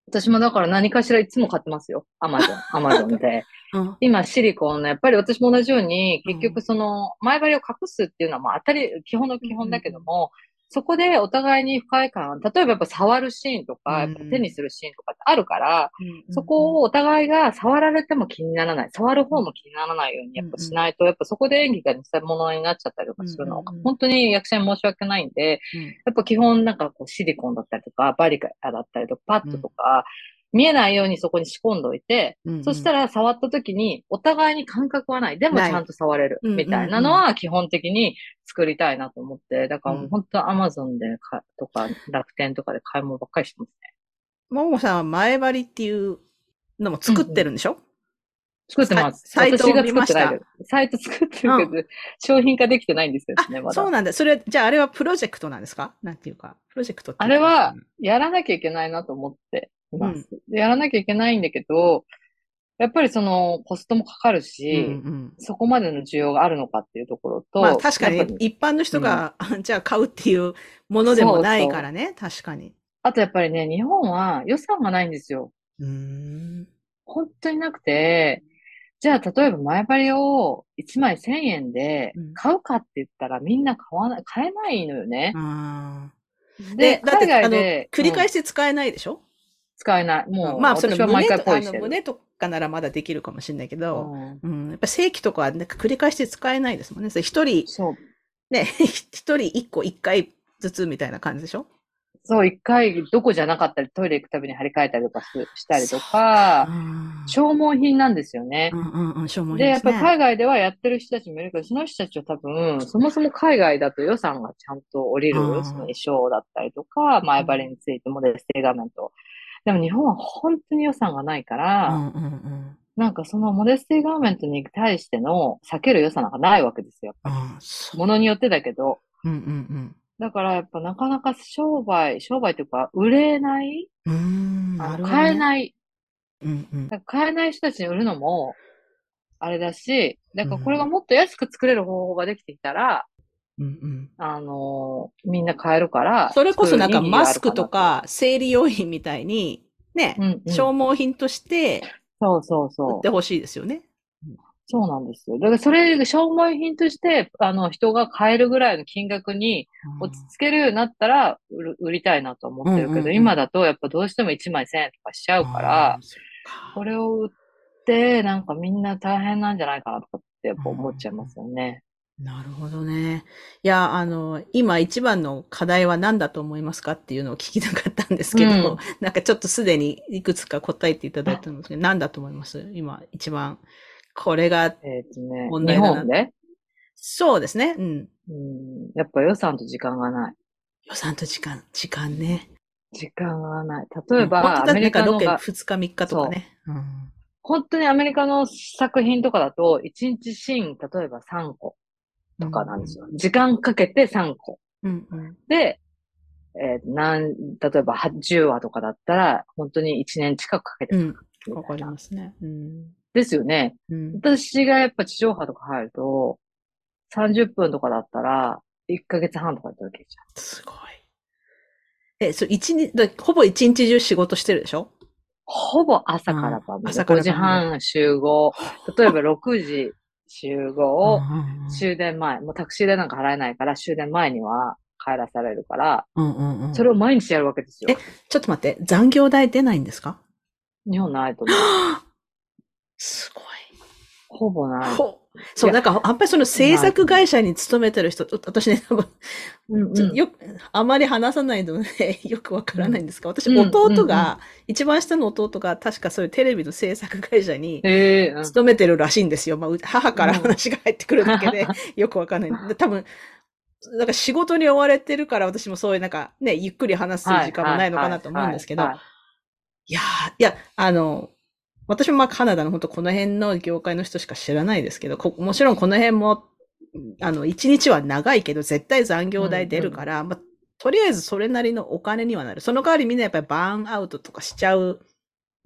私もだから何かしらいつも買ってますよ。アマゾン、アマゾンで。うん。今、シリコンの、やっぱり私も同じように、うん結局その、前張りを隠すっていうのは、まあ当たり、基本の基本だけども、そこでお互いに不快感、例えばやっぱ触るシーンとか、うん。手にするシーンとかってあるから、そこをお互いが触られても気にならない、触る方も気にならないようにやっぱしないと、やっぱそこで演技が偽物になっちゃったりとかするのがうんうんうん、本当に役者に申し訳ないんで、うん。やっぱ基本なんかこうシリコンだったりとか、バリカだったりとか、パッドとか、見えないようにそこに仕込んどいて、そしたら、ら触った時にお互いに感覚はない。でもちゃんと触れる。うんみたいなのは基本的に作りたいなと思って、だからもう本当アマゾンでかとか楽天とかで買い物ばっかりしてますね。ももさんは前張りっていうのも作ってるんでしょ、作ってます。サイトを私が見ました作ってないです。サイト作ってるけど、商品化できてないんですよね、あ、まだ。そうなんだ。それ、じゃああれはプロジェクトなんですか？なんていうか、プロジェクトってあれは、やらなきゃいけないなと思っています。やらなきゃいけないんだけど、やっぱりそのコストもかかるし、うんうんそこまでの需要があるのかっていうところと、まあ確かに一般の人が、じゃあ買うっていうものでもないからね。確かに。あとやっぱりね、日本は予算がないんですよ。うーん。本当になくて、じゃあ例えば前張りを1枚1000円でうん買うかって言ったらみんな買わない、買えないのよね。あーで、で、だって、海あの、外で繰り返うんして使えないでしょ、使えない。もう、まあ、その私は毎回ポイしてる。胸とかならまだできるかもしれないけど、うんうん、やっぱ正規とかはなんか繰り返して使えないですもんね。一人、そう。ね、一人一個一回ずつみたいな感じでしょ？そう、一回どこじゃなかったりトイレ行くたびに張り替えたりとかすしたりとか、うん消耗品なんですよねう。んうんうん、消耗品で、やっぱりね海外ではやってる人たちもいるけど、その人たちは多分、そもそも海外だと予算がちゃんと降りる、うんその衣装だったりとか、前張りについてモデルステ画面と。でも日本は本当に予算がないから、うんうんうん。なんかその modesty garment に対しての割ける予算なんかないわけですよ。ものによってだけど。うんうんだからやっぱなかなか商売、商売というか売れない、うん。なね。買えない、うんうん。買えない人たちに売るのも、あれだし、だからこれがもっと安く作れる方法ができてきたら、うんうん。あのーみんな買えるから。それこそなんかマスクとか生理用品みたいに、ね、うんうん消耗品としてそうそう売そうって。ほしいですよね。そうなんですよ。だからそれ、消耗品として、あの、人が買えるぐらいの金額に落ち着けるようになったら、売る売りたいなと思ってるけど、うんうんうん今だとやっぱどうしても1枚1000円とかしちゃうからこれを売って、なんかみんな大変なんじゃないかなとかってやっぱ思っちゃいますよね。なるほどね。いや、あの、今一番の課題は何だと思いますかっていうのを聞きたかったんですけど、うんなんかちょっとすでにいくつか答えていただいたんですけど、何だと思います？今一番。これが、問題だな本で、そうですね。うん。うん、やっぱ予算と時間がない。予算と時間、時間ね。時間がない。例えば、本当だアメリカのロがケ2日3日とかね。うん。本当にアメリカの作品とかだと、1日シーン、例えば3個とかなんですよ。時間かけて3個。うんうん。で、えーなん、例えば10話とかだったら、本当に1年近くかけてうん。か。りますね。うん。ですよね。うん。私がやっぱ地上波とか入ると、30分とかだったら、1ヶ月半とかで撮るけじゃん。すごい。え、そう、一日、だほぼ一日中仕事してるでしょ？ほぼ朝から晩まで。うん朝から5時半集合。例えば6時集合。終電前。もうタクシー代なんか払えないから、終電前には帰らされるから、うんうんうん。それを毎日やるわけですよ。えちょっと待って、残業代出ないんですか？日本ないと思う。すごい。ほぼない。ほそう、なんか、あんぱりその制作会社に勤めてる人、私ね、多分、うんよく、あまり話さないので、よくわからないんですが、私、うん弟が、一番下の弟が、確かそういうテレビの制作会社に、勤めてるらしいんですよ。まあう、母からうん。話が入ってくるだけで、よくわかんない。で多分、なんか仕事に追われてるから、私もそういうなんかね、ゆっくり話す時間もないのかなと思うんですけど、はいやー、いや、あの、私もまあカナダの本当この辺の業界の人しか知らないですけど、こもちろんこの辺も、あの、一日は長いけど、絶対残業代出るから、まあ、とりあえずそれなりのお金にはなる。その代わりみんなやっぱりバーンアウトとかしちゃう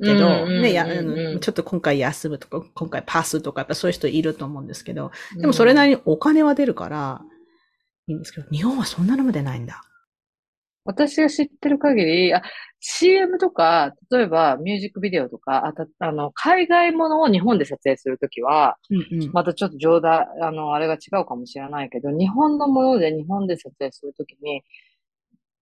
けど、うんうんうんうんね、や、あの、ちょっと今回休むとか、今回パスとか、やっぱそういう人いると思うんですけど、でもそれなりにお金は出るから、いいんですけど、日本はそんなのも出ないんだ。私が知ってる限り、あ、CM とか、例えばミュージックビデオとか、あた、あの、海外ものを日本で撮影するときは、うんうん。またちょっと冗談、あの、あれが違うかもしれないけど、日本のもので日本で撮影するときに、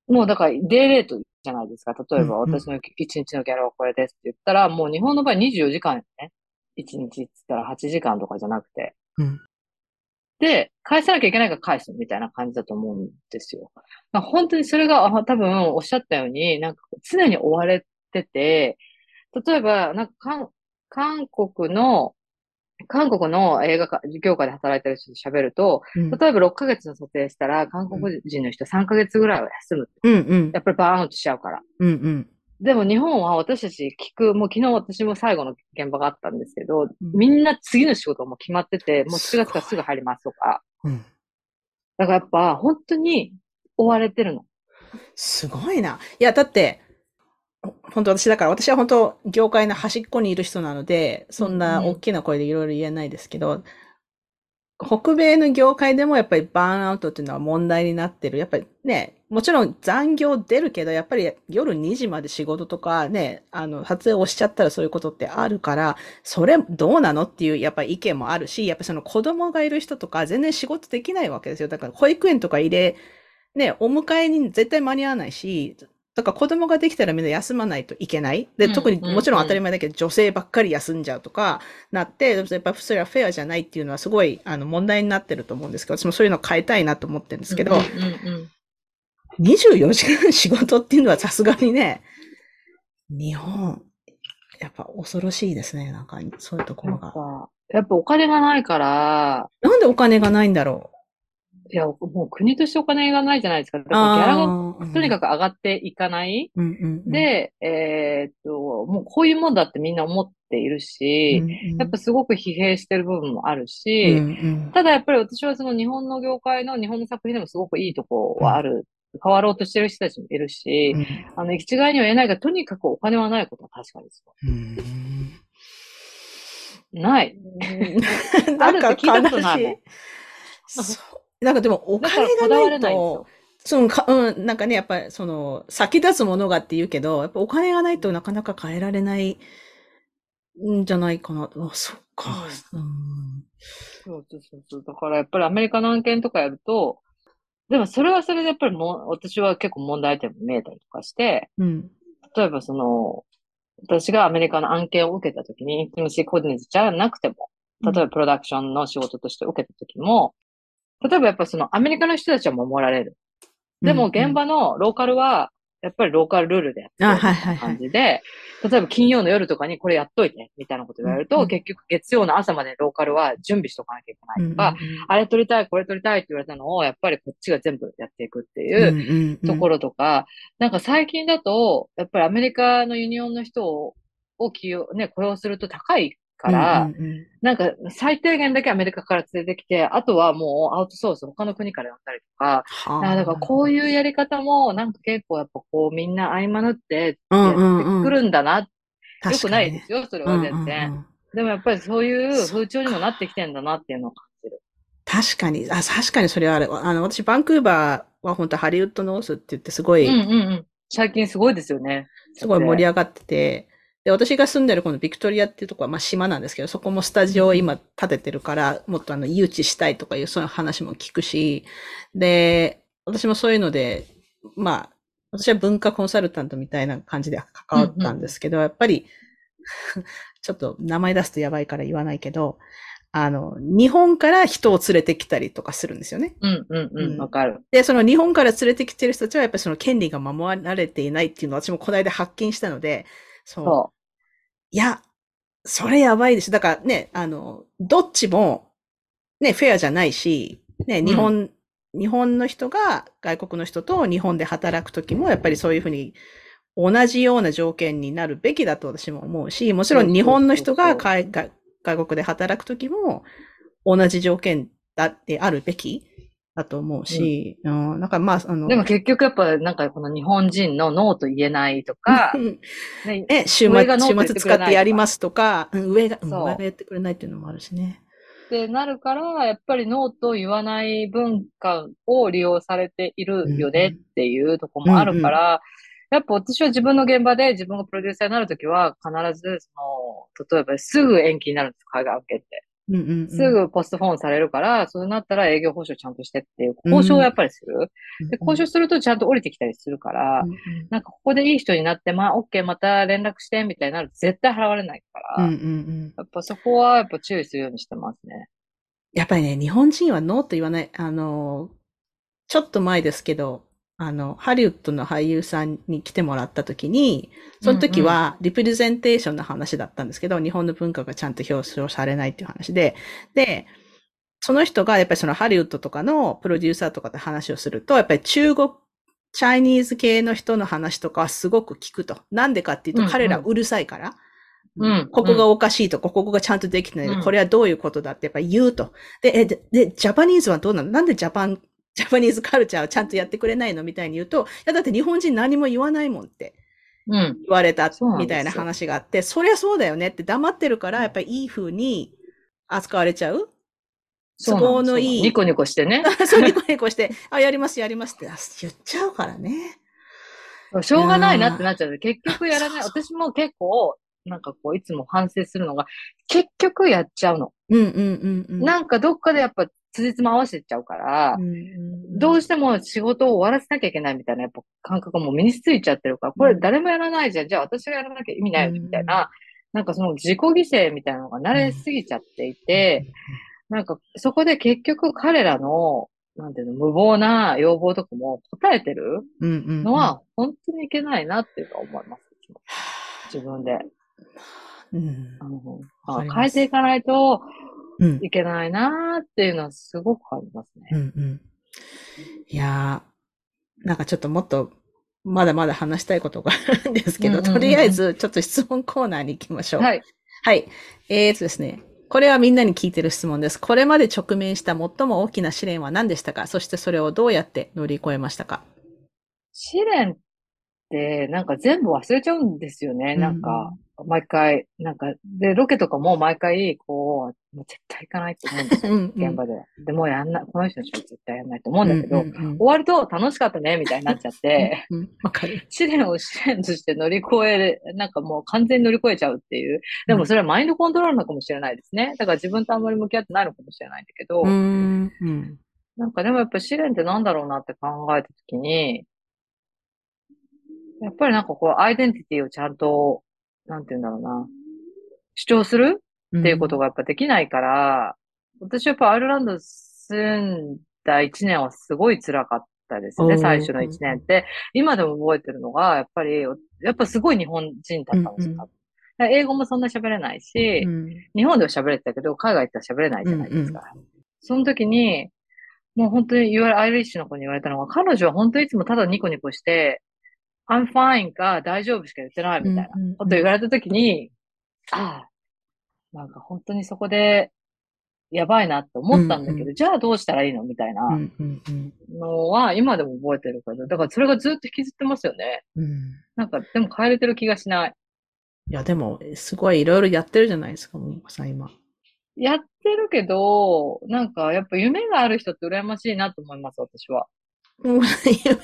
もうだから、デイレートじゃないですか。例えば、うんうん私の一日のギャラはこれですって言ったら、もう日本の場合24時間よね。一日って言ったら8時間とかじゃなくて。うんで、返さなきゃいけないから返すみたいな感じだと思うんですよ。まあ、本当にそれが、あ多分おっしゃったように、なんか常に追われてて、例えば、なんか韓、韓国の、韓国の映画か業界で働いてる人と喋ると、うん例えば6ヶ月の撮影したら、韓国人の人3ヶ月ぐらいは休む。うんうんやっぱりバーンアウトしちゃうから。うんうん。でも日本は私たち聞く、もう昨日私も最後の現場があったんですけど、んみんな次の仕事も決まってて、もう7月からすぐ入りますとか。うん。だからやっぱ本当に追われてるの。すごいな。いや、だって、本当私だから、私は本当業界の端っこにいる人なので、そんな大きな声でいろいろ言えないですけど、北米の業界でもやっぱりバーンアウトっていうのは問題になってる。やっぱりね、もちろん残業出るけど、やっぱり夜2時まで仕事とかね、あの、撮影をしちゃったらそういうことってあるから、それどうなのっていうやっぱり意見もあるし、やっぱその子供がいる人とか全然仕事できないわけですよ。だから保育園とか入れ、ね、お迎えに絶対間に合わないし、だから子供ができたらみんな休まないといけない。で、うん特にもちろん当たり前だけど、女性ばっかり休んじゃうとかなって、やっぱそれはフェアじゃないっていうのはすごいあの問題になってると思うんですけど、私もそういうの変えたいなと思ってるんですけど、うんうんうん。24時間仕事っていうのはさすがにね、日本、やっぱ恐ろしいですね、なんかそういうとこやろが。っぱ、やっぱお金がないから、なんでお金がないんだろいや、もう国としてお金がないじゃないですか。だう。からギャラがとにかく上がっていかない。うんうんうん、で、えーっと、もうこういうもんだってみんな思っているし、うんうんやっぱすごく疲弊してる部分もあるうんし、うんただやっぱり私はその日本の業界の日本の作品でもすごくいいとこはある。変わろうとしてる人たちもいるし、うんあの、一概には言えないが、とにかくお金はないことは確かですよ。うんない。あるって聞いたことないそう。なんかでもお金がないと、。そのか、うん、なんかね、やっぱりその、先立つものがって言うけど、やっぱお金がないとなかなか変えられないんじゃないかな。あ、そっか。うんそうそうそうそう。だからやっぱりアメリカの案件とかやると、でもそれはそれでやっぱりもう、私は結構問題点も見えたりとかして、うん。例えばその、私がアメリカの案件を受けたときに、インティマシーコーディネートじゃなくても、例えばプロダクションの仕事として受けたときも、例えばやっぱそのアメリカの人たちは守られる。でも現場のローカルは、やっぱりローカルルールでやってるあはいはいはい。感じで、例えば金曜の夜とかにこれやっといて、みたいなこと言われると、うん結局月曜の朝までローカルは準備しとかなきゃいけないとか、うんあれ撮りたい、これ撮りたいって言われたのを、やっぱりこっちが全部やっていくってうんいううん。ところとか、なんか最近だと、やっぱりアメリカのユニオンの人をを起用、ね、雇用すると高いから、うんうんうんなんか最低限だけアメリカから連れてきて、あとはもうアウトソース他の国からやったりとか、はあだからこういうやり方もなんか結構やっぱこうみんな合間縫ってうんやうんうんってくるんだな、よ確かにくないですよ、それは全然。うんうんうんでもやっぱりそういう風潮にもなってきてんだなっていうのを感じる。確かに、あ、確かにそれはある。あの、私、バンクーバーは本当ハリウッドノースって言ってすごい、うんうんうん。最近すごいですよね。すごい盛り上上がってて、で、私が住んでるこのビクトリアっていうところは、まあ島なんですけど、そこもスタジオを今建ててるから、もっとあの、誘致したいとかいうそういう話も聞くし、で、私もそういうので、まあ、私は文化コンサルタントみたいな感じで関わったんですけど、やっぱり、ちょっと名前出すとやばいから言わないけど、あの、日本から人を連れてきたりとかするんですよね。うんうんううんん、わかる。で、その日本から連れてきてる人たちはやっぱりその権利が守られていないっていうのを私もこの間発見したので、そう。そいや、それやばいです。だからね、あの、どっちも、ね、フェアじゃないし、ね、ん。日本、日本の人が外国の人と日本で働くときも、やっぱりそういうふうに同じような条件になるべきだと私も思うし、もちろん日本の人が海外外国で働くときも同じ条件だってあるべきだと思うし、うん、なんかまあ、あの、う。でも結局やっぱなんかこの日本人のノーと言えないとか、ね、ね、週末、週末使ってやりますとか、うん上が、上がやってくれないっていうのもあるしね。ってなるから、やっぱりノーと言わない文化を利用されているよねっていうとこもあるから、やっぱ私は自分の現場で自分がプロデューサーになるときは必ずその、例えばすぐ延期になるんです、海外案件って。うんうんうん、すぐポストフォンされるから、そうなったら営業報酬ちゃんとしてっていう交渉をやっぱりする。で、交渉するとちゃんと降りてきたりするから、うんうんなんかここでいい人になって、まあ、OK、また連絡して、みたいになると絶対払われないから、うんうんうんやっぱそこはやっぱ注意するようにしてますね。やっぱりね、日本人はノーと言わない。あの、ちょっと前ですけど、あの、ハリウッドの俳優さんに来てもらった時に、その時はリプレゼンテーションの話だったんですけど、日本の文化がちゃんと表彰されないっていう話で、で、その人がやっぱりそのハリウッドとかのプロデューサーとかと話をすると、やっぱり中国、チャイニーズ系の人の話とかはすごく聞くと。なんでかっていううんうんと彼らうるさいから。うんここがおかしいとか、ここがちゃんとできてないとうんこれはどういうことだってやっぱ言うと。で、え、で、でジャパニーズはどうなの？なんでジャパン、ジャパニーズカルチャーをちゃんとやってくれないの？みたいに言うと、いや、だって日本人何も言わないもんってうん。言われたみたいな話があって、そりゃそうだよねって黙ってるから、やっぱりいい風に扱われちゃう？都合のいいニコニコしてね。そうニコニコして、あ、やります、やりますってあ言っちゃうからね。しょうがないなってなっちゃう。結局やらない。私も結構、なんかこう、いつも反省するのが、結局やっちゃうの。うんうんうんうん。なんかどっかでやっぱ、辻褄合わせちゃうから、どうしても仕事を終わらせなきゃいけないみたいな、やっぱ感覚がもう身についちゃってるから、これ誰もやらないじゃん。じゃあ私がやらなきゃ意味ないよね、みたいな。なんかその自己犠牲みたいなのが慣れすぎちゃっていて、なんかそこで結局彼らの、なんていうの、無謀な要望とかも答えてるのは、本当にいけないなっていうのは思います。自分で。うんあの変えていかないとうんいけないなっていうのはすごく感じますね。うんうん。いやー、なんかちょっともっと、まだまだ話したいことがあるんですけど、うんうんうんうんとりあえずちょっと質問コーナーに行きましょう。はい。はい。えーとですね。これはみんなに聞いてる質問です。これまで直面した最も大きな試練は何でしたか？そしてそれをどうやって乗り越えましたか？試練って、なんか全部忘れちゃうんですよね。なんか、毎回、なんか、で、ロケとかも毎回、こう、もう絶対行かないと思うんですよ、現場で。で、もうやんない、この人の人絶対やんないと思うんだけど、終わると楽しかったね、みたいになっちゃって、うんわかる。試練を試練として乗り越える、なんかもう完全に乗り越えちゃうっていう。でもそれはマインドコントロールなのかもしれないですね。だから自分とあんまり向き合ってないのかもしれないんだけど、うーん。うん。なんかでもやっぱ試練ってなんだろうなって考えたときに、やっぱりなんかこう、アイデンティティをちゃんと、なんて言うんだろうな、主張する？っていうことがやっぱできないから、私はやっぱアイルランド住んだ一年はすごい辛かったですね、最初の一年って。今でも覚えてるのが、やっぱり、やっぱすごい日本人だったんですよ。うんうん英語もそんな喋れないし、うん。日本では喋れてたけど、海外行ったら喋れないじゃないですか。その時に、もう本当に言われ、アイリッシュの子に言われたのが、彼女は本当にいつもただニコニコして、I'm fine か大丈夫しか言ってないみたいなこと言われた時に、ああ、なんか本当にそこでやばいなって思ったんだけど、うんうじゃあどうしたらいいのみたいなのは今でも覚えてるから、だからそれがずっと引きずってますよね。うん。なんかでも変えれてる気がしない。いや、でも、すごいいろいろやってるじゃないですか、ももこさん、今。やってるけど、なんかやっぱ夢がある人って羨ましいなと思います、私は。もう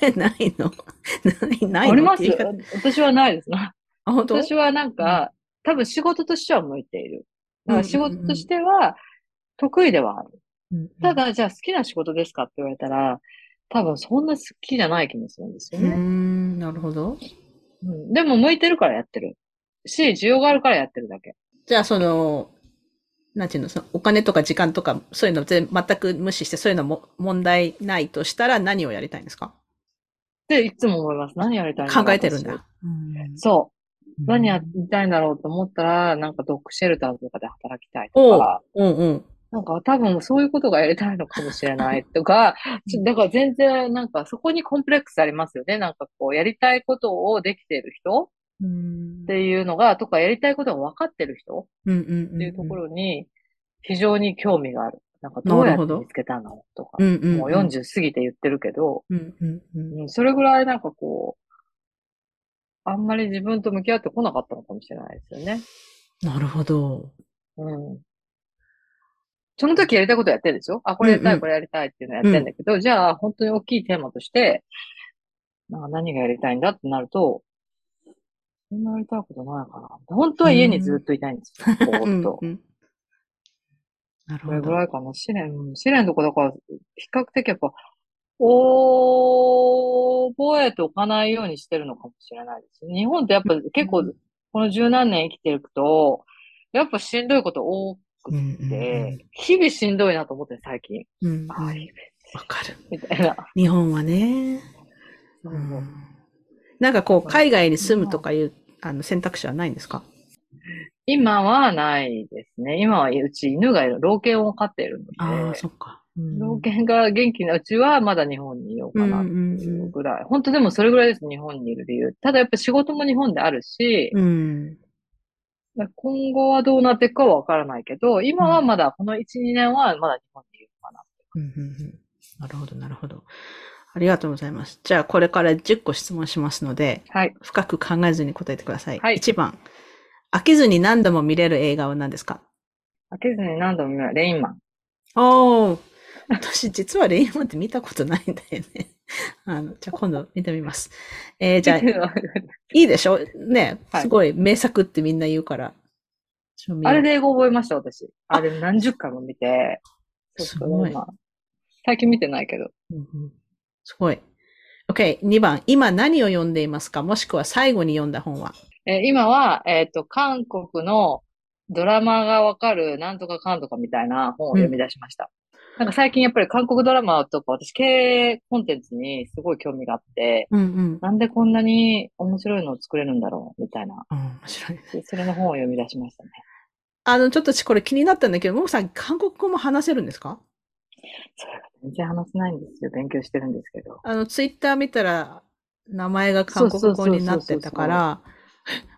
夢ないの？ないないの？ありますって言い方私はないですな。あ、本当？私はなんか、多分仕事としては向いている。だから仕事としては得意ではある。うんただ、じゃあ好きな仕事ですかって言われたら、多分そんな好きじゃない気もするんですよね。ん、なるほど。うん、でも向いてるからやってる。し、需要があるからやってるだけ。じゃあ、その、なんていうの、そのお金とか時間とか、そういうの全全く無視して、そういうのも問題ないとしたら何をやりたいんですか？っていつも思います。何やりたいの考えてるん。私だ。そう。何やりたいんだろうと思ったら、なんかドッグシェルターとかで働きたいとか、うんうん。なんか多分そういうことがやりたいのかもしれないとか、だから全然なんかそこにコンプレックスありますよね。なんかこうやりたいことをできてる人うんっていうのが、とかやりたいことが分かってる人うんうんっていうところに非常に興味がある。なんかどうやって見つけたのとか。うんうんうん。もう40過ぎて言ってるけど、うんうんうん。うん、それぐらいなんかこう、あんまり自分と向き合ってこなかったのかもしれないですよね。なるほど。うん。その時やりたいことやってるんですよ。あ、これやりたい、うんうんこれやりたいっていうのやってるんだけど、じゃあ本当に大きいテーマとして、なんか何がやりたいんだってなると、そんなやりたいことないかな。本当は家にずっといたいんですよ。ぼーっとう。んうんなるこれほど。ぐらいかな。試練、うん試練とかだから、比較的やっぱ、覚えておかないようにしてるのかもしれないです。日本ってやっぱ結構、この十何年生きていくと、やっぱしんどいこと多くうんうんうんて、日々しんどいなと思ってる最近。うんわかる。々、みたいな。日本はね。うんなんかこう、海外に住むとかいうあの選択肢はないんですか？今はないですね。今はうち犬がいる。老犬を飼っているああ、ので、そっか。うん老犬が元気なうちはまだ日本にいようかなっていうぐらい。本当でもそれぐらいです、日本にいる理由。ただやっぱ仕事も日本であるし、うん。今後はどうなっていくかはわからないけど、今はまだこの1、2年はまだ日本にいるかな。うんうんうんなるほど、なるほど。ありがとうございます。じゃあ、これから10個質問しますので、はい。深く考えずに答えてください。はい1番。飽きずに何度も見れる映画は何ですか？飽きずに何度も見るレインマン。おー。私、実はレインマンって見たことないんだよね。あの、じゃあ今度見てみます。えー じゃあ、いいでしょ？ね、はいすごい名作ってみんな言うから。あれで英語覚えました、私。あれ何十回も見て。すごい今最近見てないけど。うんうんすごい。OK、2番。今何を読んでいますか？もしくは最後に読んだ本はえー今は、えっと、韓国のドラマがわかるなんとかかんとかみたいな本を読み出しました。なんか最近やっぱり韓国ドラマとか私経営コンテンツにすごい興味があって、うんうん。なんでこんなに面白いのを作れるんだろうみたいな。うん、面白い。でそれの本を読み出しましたね。あの、ちょっと私これ気になったんだけど、ももさん、韓国語も話せるんですか？それが全然話せないんですよ。勉強してるんですけど。あの、ツイッター見たら、名前が韓国語になってたから、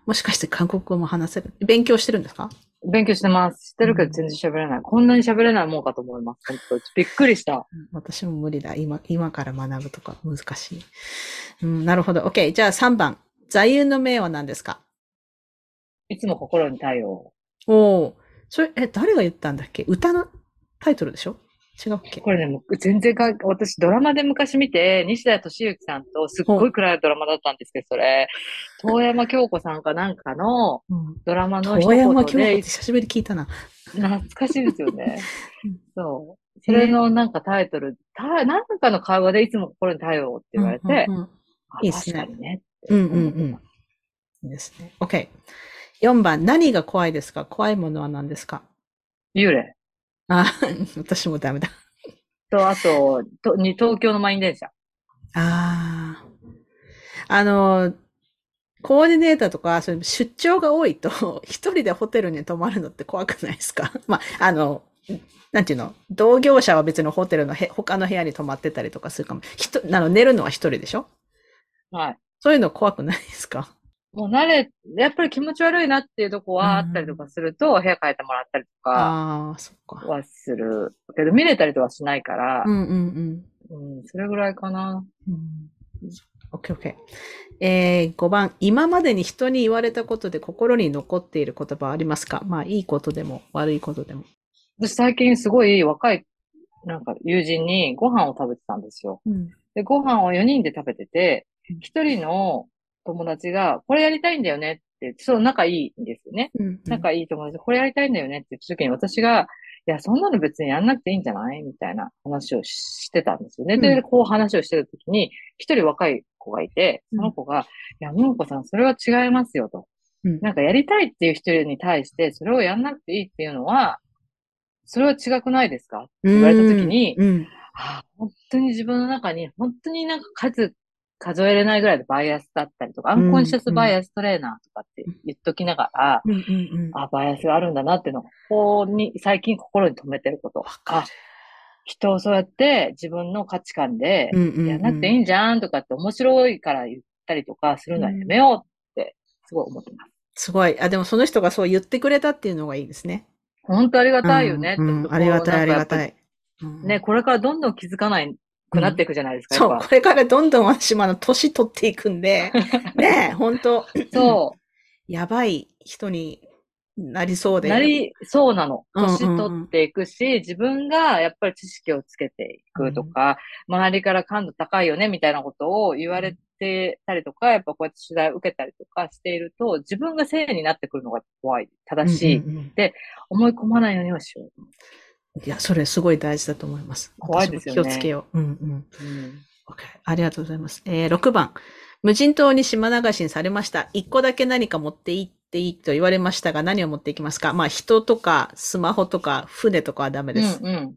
もしかして韓国語も話せる勉強してるんですか？勉強してます。知ってるけど全然喋れない。こんなに喋れないもんかと思います。本当びっくりした。私も無理だ。今、今から学ぶとか難しい。うん、なるほど。OK。じゃあ3番。座右の銘は何ですか？いつも心に太陽。おお。それ、え、誰が言ったんだっけ？歌のタイトルでしょ？違うっけ？これね、もう全然か、私ドラマで昔見て、西田敏行さんとすっごい暗いドラマだったんですけど、それ、遠山京子さんかなんかのうん。ドラマの一遠山言で京子って、久しぶりに聞いたな。懐かしいですよね うん。そう。それのなんかタイトル、たなんかの会話でいつも心に太陽って言われて、うんうんうんあいいっすねね。うんうんうん。いいですね。OK。4番、何が怖いですか？怖いものは何ですか？幽霊あ、私もダメだ。と、あと、とに東京の満員電車。ああ。あの、コーディネーターとか、それ出張が多いと、一人でホテルに泊まるのって怖くないですか？まあ、あの、なんていうの？同業者は別のホテルのへ他の部屋に泊まってたりとかするかも。ひとあの寝るのは一人でしょ？はい。そういうの怖くないですか？もう慣れ、やっぱり気持ち悪いなっていうとこはあったりとかすると、部屋変えてもらったりとか。はする。けど見れたりとはしないからう、んうんうん。うん、それぐらいかな。うん。オッケーオッケー。えー、5番、今までに人に言われたことで心に残っている言葉はありますか？まあ、いいことでも悪いことでも。私最近すごい若い、なんか友人にご飯を食べてたんですよ。うん。で、ご飯を4人で食べててうん、一人の友達が、これやりたいんだよねってそう、仲いいんですよね。うん。仲いい友達、これやりたいんだよねって言った時に私が、いや、そんなの別にやんなくていいんじゃないみたいな話をしてたんですよね。うで、こう話をしてる時に、一人若い子がいて、その子が、いや、ももこさん、それは違いますよと。うんなんかやりたいっていう人に対して、それをやんなくていいっていうのは、それは違くないですか？って言われた時に、うん。ああ本当に自分の中に、本当になんか数、数えれないぐらいでバイアスだったりとか、アンコンシャスバイアストレーナーとかって言っときながら、うんうんうん。あ、バイアスがあるんだなっていうのを、ここに、最近心に留めてること。あ、人をそうやって自分の価値観で、うんうんうんやんなくていいんじゃんとかって面白いから言ったりとかするのはやめようって、すごい思ってます。すごい。あ、でもその人がそう言ってくれたっていうのがいいですね。本当ありがたいよねうんうんありがたい、ありがたい。ね、これからどんどん気づかないくなっていくじゃないですか、そう、これからどんどん私もあの、年取っていくんで、ね、本当そやばい人になりそうう。で。なりそうなの。うんうんうん年取っていくし、自分がやっぱり知識をつけていくとか、周りから感度高いよねみたいなことを言われてたりとか、やっぱこうやって取材を受けたりとかしていると、自分が正になってくるのが怖い。正しい。うんうんうん思い込まないようにはしよいや、それすごい大事だと思います。怖いですよね気をつけよう。うんうん。う。うん。OK ありがとうございます。えー、6番。無人島に島流しにされました。1個だけ何か持って行っていいと言われましたが、何を持っていきますか？まあ、人とか、スマホとか、船とかはダメです。うんうん。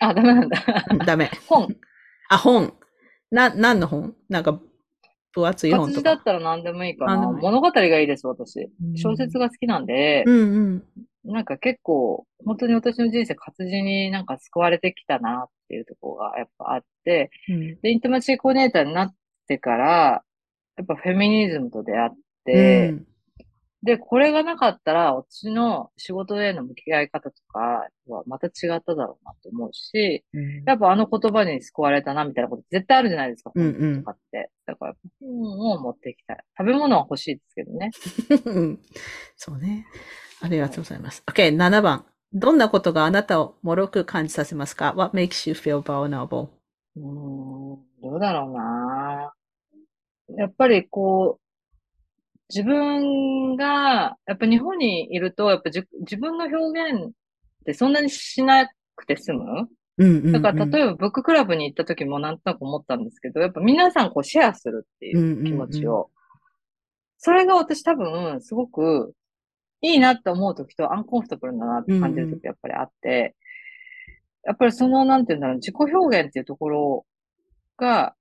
あ、ダメなんだ。ダメ。本。あ、本。な、何の本？なんか、分厚い本とか活字だっ。たら何でもいいかな。物語がいいです、私。うん小説が好きなんで、うんうん。なんか結構、本当に私の人生活字になんか救われてきたなっていうところがやっぱあって、うんで、イントマシーコーディネーターになってから、やっぱフェミニズムと出会って、うんで、これがなかったら、私の仕事への向き合い方とかはまた違っただろうなと思うし、うんやっぱあの言葉に救われたなみたいなこと絶対あるじゃないですか、うんうん本とかって。だから、本を持っていきたい。食べ物は欲しいですけどね。うんそうね。ありがとうございます。OK、7番。どんなことがあなたを脆く感じさせますか ?What makes you feel vulnerable? うーん、どうだろうな。やっぱりこう、自分が、やっぱ日本にいると、やっぱじ自分の表現ってそんなにしなくて済む？うんうんうん。だから例えばブッククラブに行った時もなんとなく思ったんですけど、やっぱ皆さんこうシェアするっていう気持ちうんうんを。それが私多分すごくいいなって思う時とアンコンフォータブルだなって感じる時やっぱりあって、やっぱりそのなんていうんだろう、自己表現っていうところが、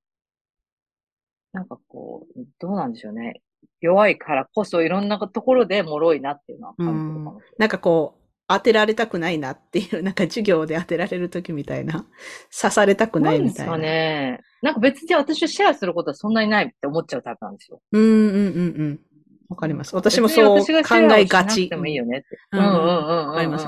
なんかこう、どうなんでしょうね。弱いからこそいろんなところで脆いなっていうのは感じるかもしれない。なんかこう、当てられたくないなっていう、なんか授業で当てられるときみたいな。刺されたくないみたいな。なんですかね。なんか別に私はシェアすることはそんなにないって思っちゃうタイプなんですよ。うんうんうんうん。わかります。私もそう考えがちて。もいいよねって。ううん。ん。うん。うん。わかります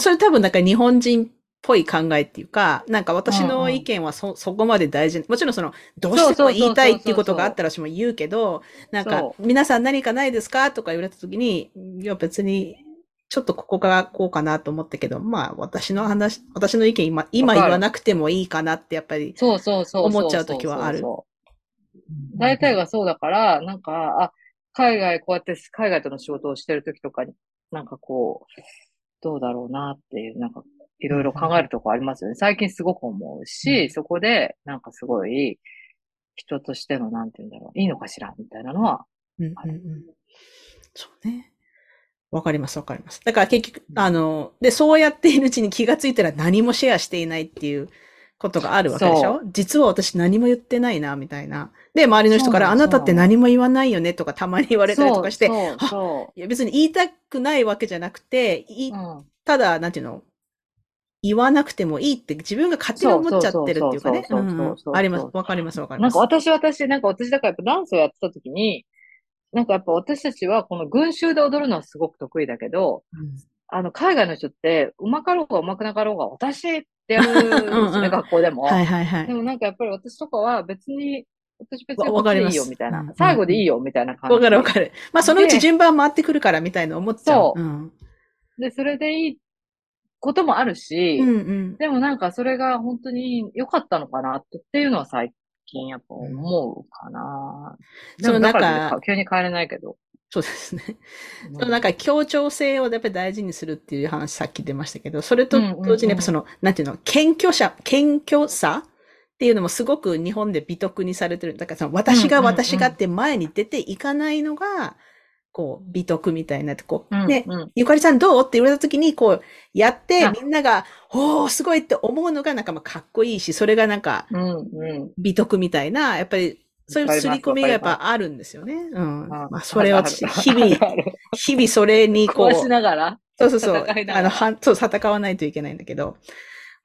それ多分なん。か日本人っぽい考えっていうか、なん。か私の意見はそ、そこまで大事。もちろん。その、どうしても言いたいっていうことがあったら私も言うけど、なん。かそ、皆さん。何かないですかとか言われた時に、いや別に、ちょっとここがこうかなと思ったけど、まあ私の話、私の意見今、今言わなくてもいいかなってやっぱり、そうそうそう。思っちゃう時はある大体がそうだから、なん。か、あ、海外、こうやって海外との仕事をしてる時とかに、なんかこう、どうだろうなっていう、なんか、いろいろ考えるとこありますよね。最近すごく思うし、うんそこで、なんかすごい、人としての、なんて言うんだろう、いいのかしらみたいなのは、うんうんうん。そうね。わかります、わかります。だから結局、あの、で、そうやっているうちに気がついたら何もシェアしていないっていうことがあるわけでしょ？実は私何も言ってないな、みたいな。で、周りの人から、あなたって何も言わないよね、とかたまに言われたりとかして、いや別に言いたくないわけじゃなくて、いう。うん。ただ、なんていうの？言わなくてもいいって自分が勝手に思っちゃってるっていうかね。あります。わかります、わかります。なんか私、私、なんか私だからやっぱダンスをやってた時に、なんかやっぱ私たちはこの群衆で踊るのはすごく得意だけど、うんあの、海外の人って、うまかろうがうまくなかろうが、私ってやるんですよね、うんうん学校でも。はいはいはいで。もなんかやっぱり私とかは別に、私別にわこっちでいいよ、みたいな。うん最後でいいよ、みたいな感じ。わかるわかる。まあそのうち順番回ってくるからみたいな思っちゃう。そううん。で、それでいいこともあるし、うんうん。でもなんかそれが本当に良かったのかなっていうのは最近やっぱ思うかな。そのでもだからなんか急に帰れないけど。そうですね。なんか協調性をやっぱり大事にするっていう話さっき出ましたけど、それと同時にやっぱその、なんていうの、謙虚者、謙虚さっていうのもすごく日本で美徳にされてる。だからその私がうんうんうん私がって前に出ていかないのが、こう、美徳みたいになって、こう、うんね、うんゆかりさんどうって言われた時に、こう、やってあみんなが、おー、すごいって思うのがなんかまあかっこいいし、それがなんかうんうん。美徳みたいな、やっぱり、そういう刷り込みがやっぱあるんですよね。うん。あまあ、それは日々、日々それにこう、こうしながら？そうそうそう。あの、はん、そう、戦わないといけないんだけど、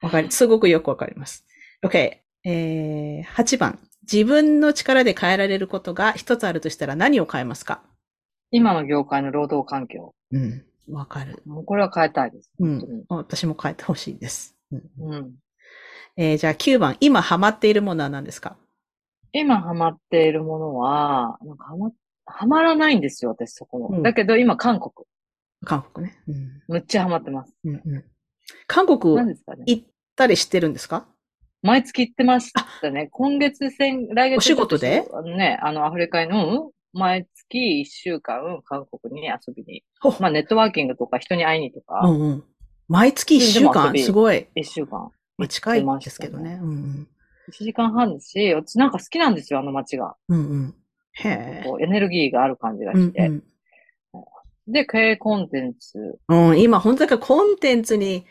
わかり、すごくよくわかります。OK。えー、8番。自分の力で変えられることが一つあるとしたら何を変えますか？今の業界の労働環境。うん。わかる。もうこれは変えたいです。うん。私も変えてほしいです。うん。うん。えー、じゃあ9番。今ハマっているものは何ですか？今ハマっているものは、なんかハマ、ハマらないんですよ、私そこも。うんだけど今韓国。韓国ね。うん。むっちゃハマってます。うんうん。韓国何ですかね？行ったりしてるんですか？毎月行ってましたね。今月先、来月お仕事で？あのね、あの、アフリカの、うん毎月1週間、韓国に遊びに。ほまあ、ネットワーキングとか人に会いにとうか、んうん。毎月1週間？でも遊びすごい。1週間。まあ近いですけどね。うんうん。1時間半ですし、私なんか好きなんですよ、あの街が。うんうん。へえ。エネルギーがある感じがうんして。うん。で、経営コンテンツ。うん、今、本当だからコンテンツに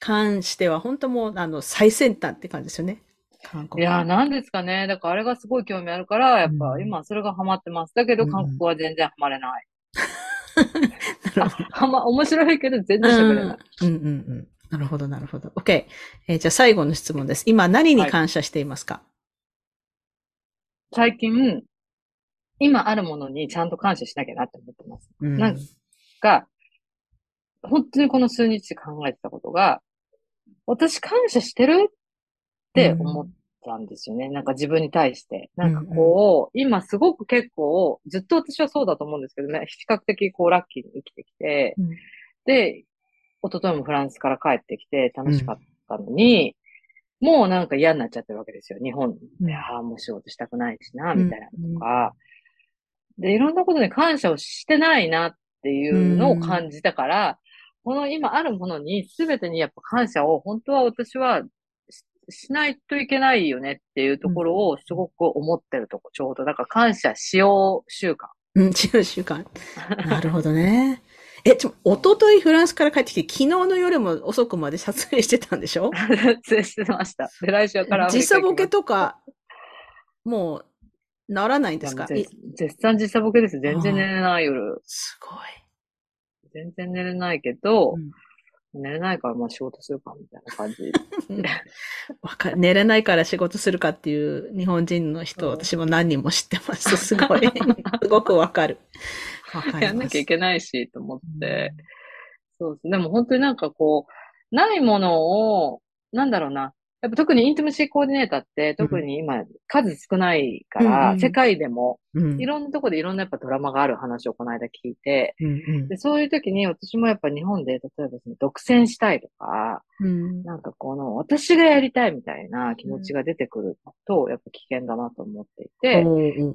関しては、本当もう、あの、最先端って感じですよね。韓国。いやー、なんですかね。だからあれがすごい興味あるから、やっうんぱ今それがハマってます。だけどうん韓国は全然ハマれない。なるほどはま、面白いけど全然喋れない。うんうんうん。なるほど、なるほど。OK。えーじゃあ最後の質問です。今、何に感謝していますか、最近、今あるものにちゃんと感謝しなきゃなって思ってます。うんなんが、本当にこの数日考えてたことが、私感謝してるって思ったんですよね。なんか自分に対して。なんかこう、今すごく結構、ずっと私はそうだと思うんですけどね、比較的こうラッキーに生きてきて、うんで、一昨日もフランスから帰ってきて楽しかったのに、もうなんか嫌になっちゃってるわけですよ。日本うんで、ああ、もう仕事したくないしな、みたいなのとか。で、いろんなことに感謝をしてないなっていうのを感じたから、この今あるものに全てにやっぱ感謝を本当は私はししないといけないよねっていうところをすごく思ってるとこ、ちょうど。だから感謝しよう習慣。うん、違う習慣。なるほどね。え、ちょ、一昨日フランスから帰ってきて、昨日の夜も遅くまで撮影してたんでしょ？撮影してました。で、来週から時差ボケとか、もう、ならないんですか？絶賛時差ボケです。全然寝れない夜。すごい。全然寝れないけど、うん寝れないからまあ仕事するかみたいな感じ。寝れないから仕事するかっていう日本人の人、うん私も何人も知ってます。すごい。すごくわかる。やんなきゃいけないし、と思って。そうです。でも本当になんかこう、ないものをなんだろうな。やっぱ特にインティムシーコーディネーターって特に今数少ないから、うんうん。世界でもうん。いろんなとこでいろんなやっぱドラマがある話をこの間聞いて、うんで、そういう時に私もやっぱ日本で例えばその独占したいとか、うん。なんかこの私がやりたいみたいな気持ちが出てくると、やっぱ危険だなと思っていて、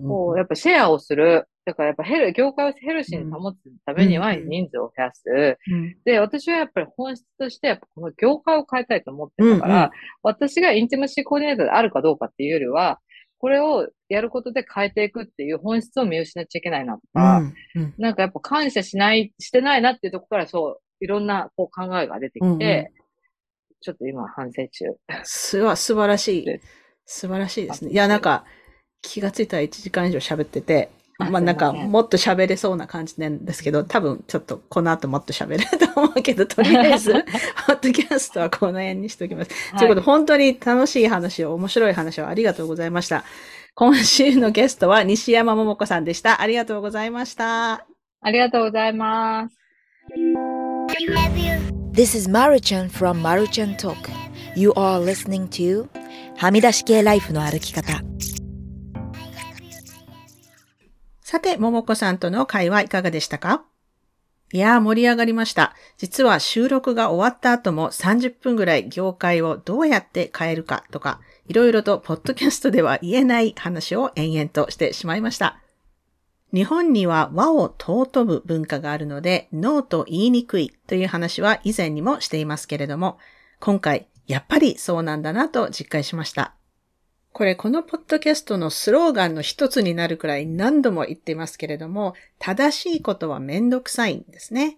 こう、やっぱシェアをする。だからやっぱヘル、業界をヘルシーに保つためにはうん人数を増やす。うんで、私はやっぱり本質として、やっぱこの業界を変えたいと思ってたから、うんうん私がインティマシーコーディネーターであるかどうかっていうよりは、これをやることで変えていくっていう本質を見失っちゃいけないなとか、うんなんかやっぱ感謝しない、してないなっていうところからそう、いろんなこう考えが出てきて、うんうんちょっと今反省中。すわ、素晴らしいで。素晴らしいですね。あいや、なんか、気がついたら1時間以上喋ってて、あまあなんか、もっと喋れそうな感じなんですけど、多分ちょっとこの後もっと喋れると思うけど、とりあえず、ポッドキャストはこの辺にしておきます。ということで、本当に楽しい話を、面白い話をありがとうございました。今週のゲストは西山桃子さんでした。ありがとうございました。ありがとうございます。This is Maruchan from Maruchan Talk. You are listening to はみ出し系ライフの歩き方。さて、桃子さんとの会話いかがでしたか？いやー盛り上がりました。実は収録が終わった後も30分ぐらい業界をどうやって変えるかとか、いろいろとポッドキャストでは言えない話を延々としてしまいました。日本には和を尊ぶ文化があるので、ノーと言いにくいという話は以前にもしていますけれども、今回やっぱりそうなんだなと実感しました。これ、このポッドキャストのスローガンの一つになるくらい何度も言っていますけれども、正しいことはめんどくさいんですね。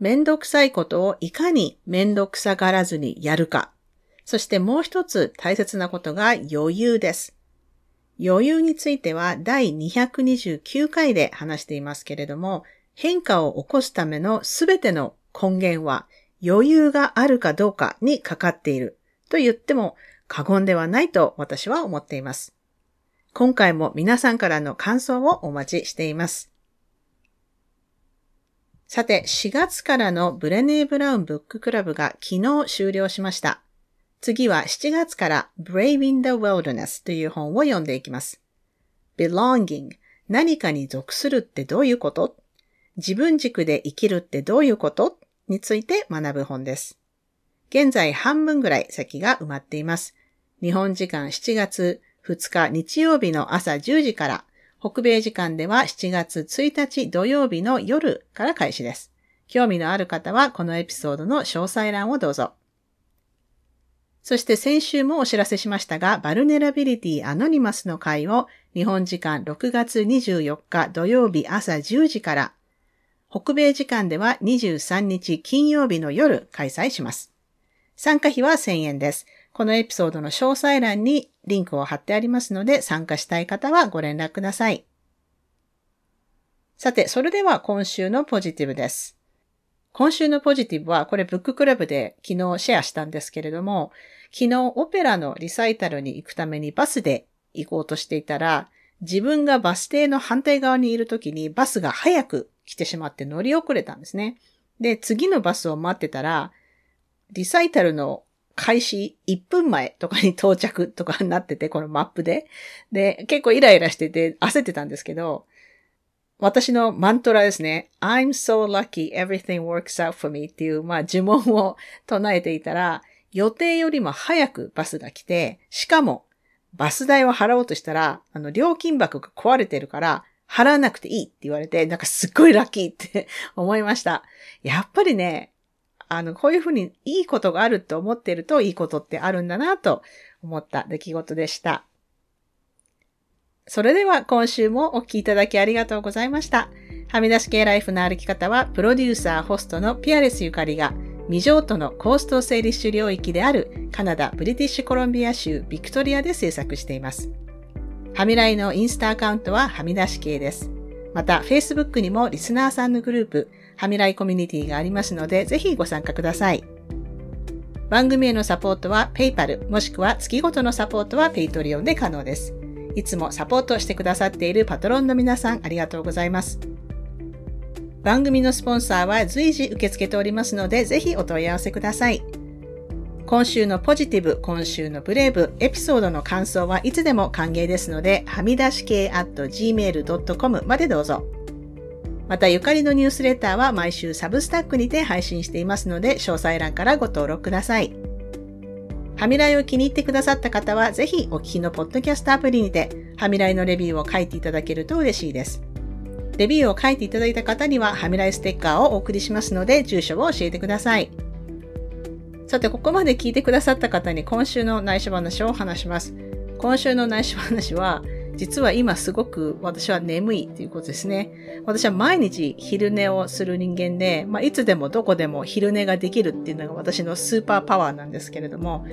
めんどくさいことをいかにめんどくさがらずにやるか。そしてもう一つ大切なことが余裕です。余裕については第229回で話していますけれども、変化を起こすためのすべての根源は余裕があるかどうかにかかっていると言っても過言ではないと私は思っています。今回も皆さんからの感想をお待ちしています。さて、4月からのブレネー・ブラウンブッククラブが昨日終了しました。次は7月から Brave in the Wilderness という本を読んでいきます。belonging 何かに属するってどういうこと？自分軸で生きるってどういうこと？について学ぶ本です。現在半分ぐらい席が埋まっています。日本時間7月2日日曜日の朝10時から、北米時間では7月1日土曜日の夜から開始です。興味のある方はこのエピソードの詳細欄をどうぞ。そして先週もお知らせしましたが、バルネラビリティアノニマスの会を日本時間6月24日土曜日朝10時から、北米時間では23日金曜日の夜開催します。参加費は1000円です。このエピソードの詳細欄にリンクを貼ってありますので参加したい方はご連絡ください。さて、それでは今週のポジティブです。今週のポジティブは、これブッククラブで昨日シェアしたんですけれども、昨日オペラのリサイタルに行くためにバスで行こうとしていたら、自分がバス停の反対側にいる時にバスが早く来てしまって乗り遅れたんですね。で、次のバスを待ってたら、リサイタルの開始1分前とかに到着とかになってて、このマップで。で、結構イライラしてて焦ってたんですけど、私のマントラですね。I'm so lucky everything works out for me っていう、まあ呪文を唱えていたら、予定よりも早くバスが来て、しかもバス代を払おうとしたら、あの、料金箱が壊れてるから、払わなくていいって言われて、なんかすっごいラッキーって思いました。やっぱりね、あの、こういうふうにいいことがあると思っているといいことってあるんだなと思った出来事でした。それでは今週もお聞きいただきありがとうございました。はみ出し系ライフの歩き方は、プロデューサー、ホストのピアレスゆかりが、未譲渡のコースト整理主領域であるカナダ・ブリティッシュコロンビア州ビクトリアで制作しています。はみらいのインスタアカウントははみ出し系です。また、Facebook にもリスナーさんのグループ、はみらいコミュニティがありますので、ぜひご参加ください。番組へのサポートは PayPal もしくは月ごとのサポートは Patreon で可能です。いつもサポートしてくださっているパトロンの皆さんありがとうございます。番組のスポンサーは随時受け付けておりますので、ぜひお問い合わせください。今週のポジティブ、今週のブレイブ、エピソードの感想はいつでも歓迎ですので、はみ出し系 at gmail.com までどうぞ。また、ゆかりのニュースレターは毎週サブスタックにて配信していますので、詳細欄からご登録ください。はみらいを気に入ってくださった方は、ぜひお聞きのポッドキャストアプリにて、はみらいのレビューを書いていただけると嬉しいです。レビューを書いていただいた方には、はみらいステッカーをお送りしますので、住所を教えてください。さて、ここまで聞いてくださった方に今週の内緒話を話します。今週の内緒話は、実は今すごく私は眠いということですね。私は毎日昼寝をする人間で、まあ、いつでもどこでも昼寝ができるっていうのが私のスーパーパワーなんですけれども、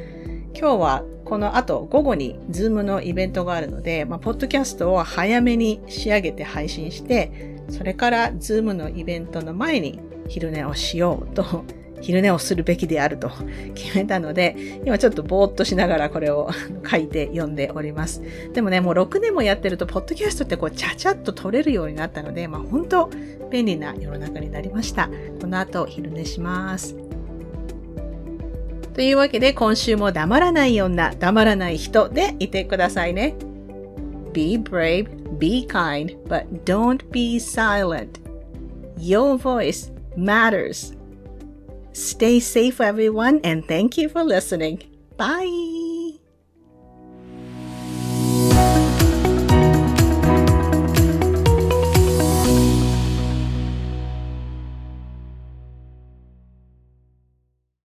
今日はこの後午後にズームのイベントがあるので、まあ、ポッドキャストを早めに仕上げて配信して、それからズームのイベントの前に昼寝をしようと昼寝をするべきであると決めたので、今ちょっとぼーっとしながらこれを書いて読んでおります。でもね、もう6年もやってると、ポッドキャストってこう、ちゃちゃっと撮れるようになったので、まあ本当便利な世の中になりました。この後、昼寝します。というわけで、今週も黙らない女、黙らない人でいてくださいね。Be brave, be kind, but don't be silent. Your voice matters. Stay safe, everyone, and thank you for listening. Bye.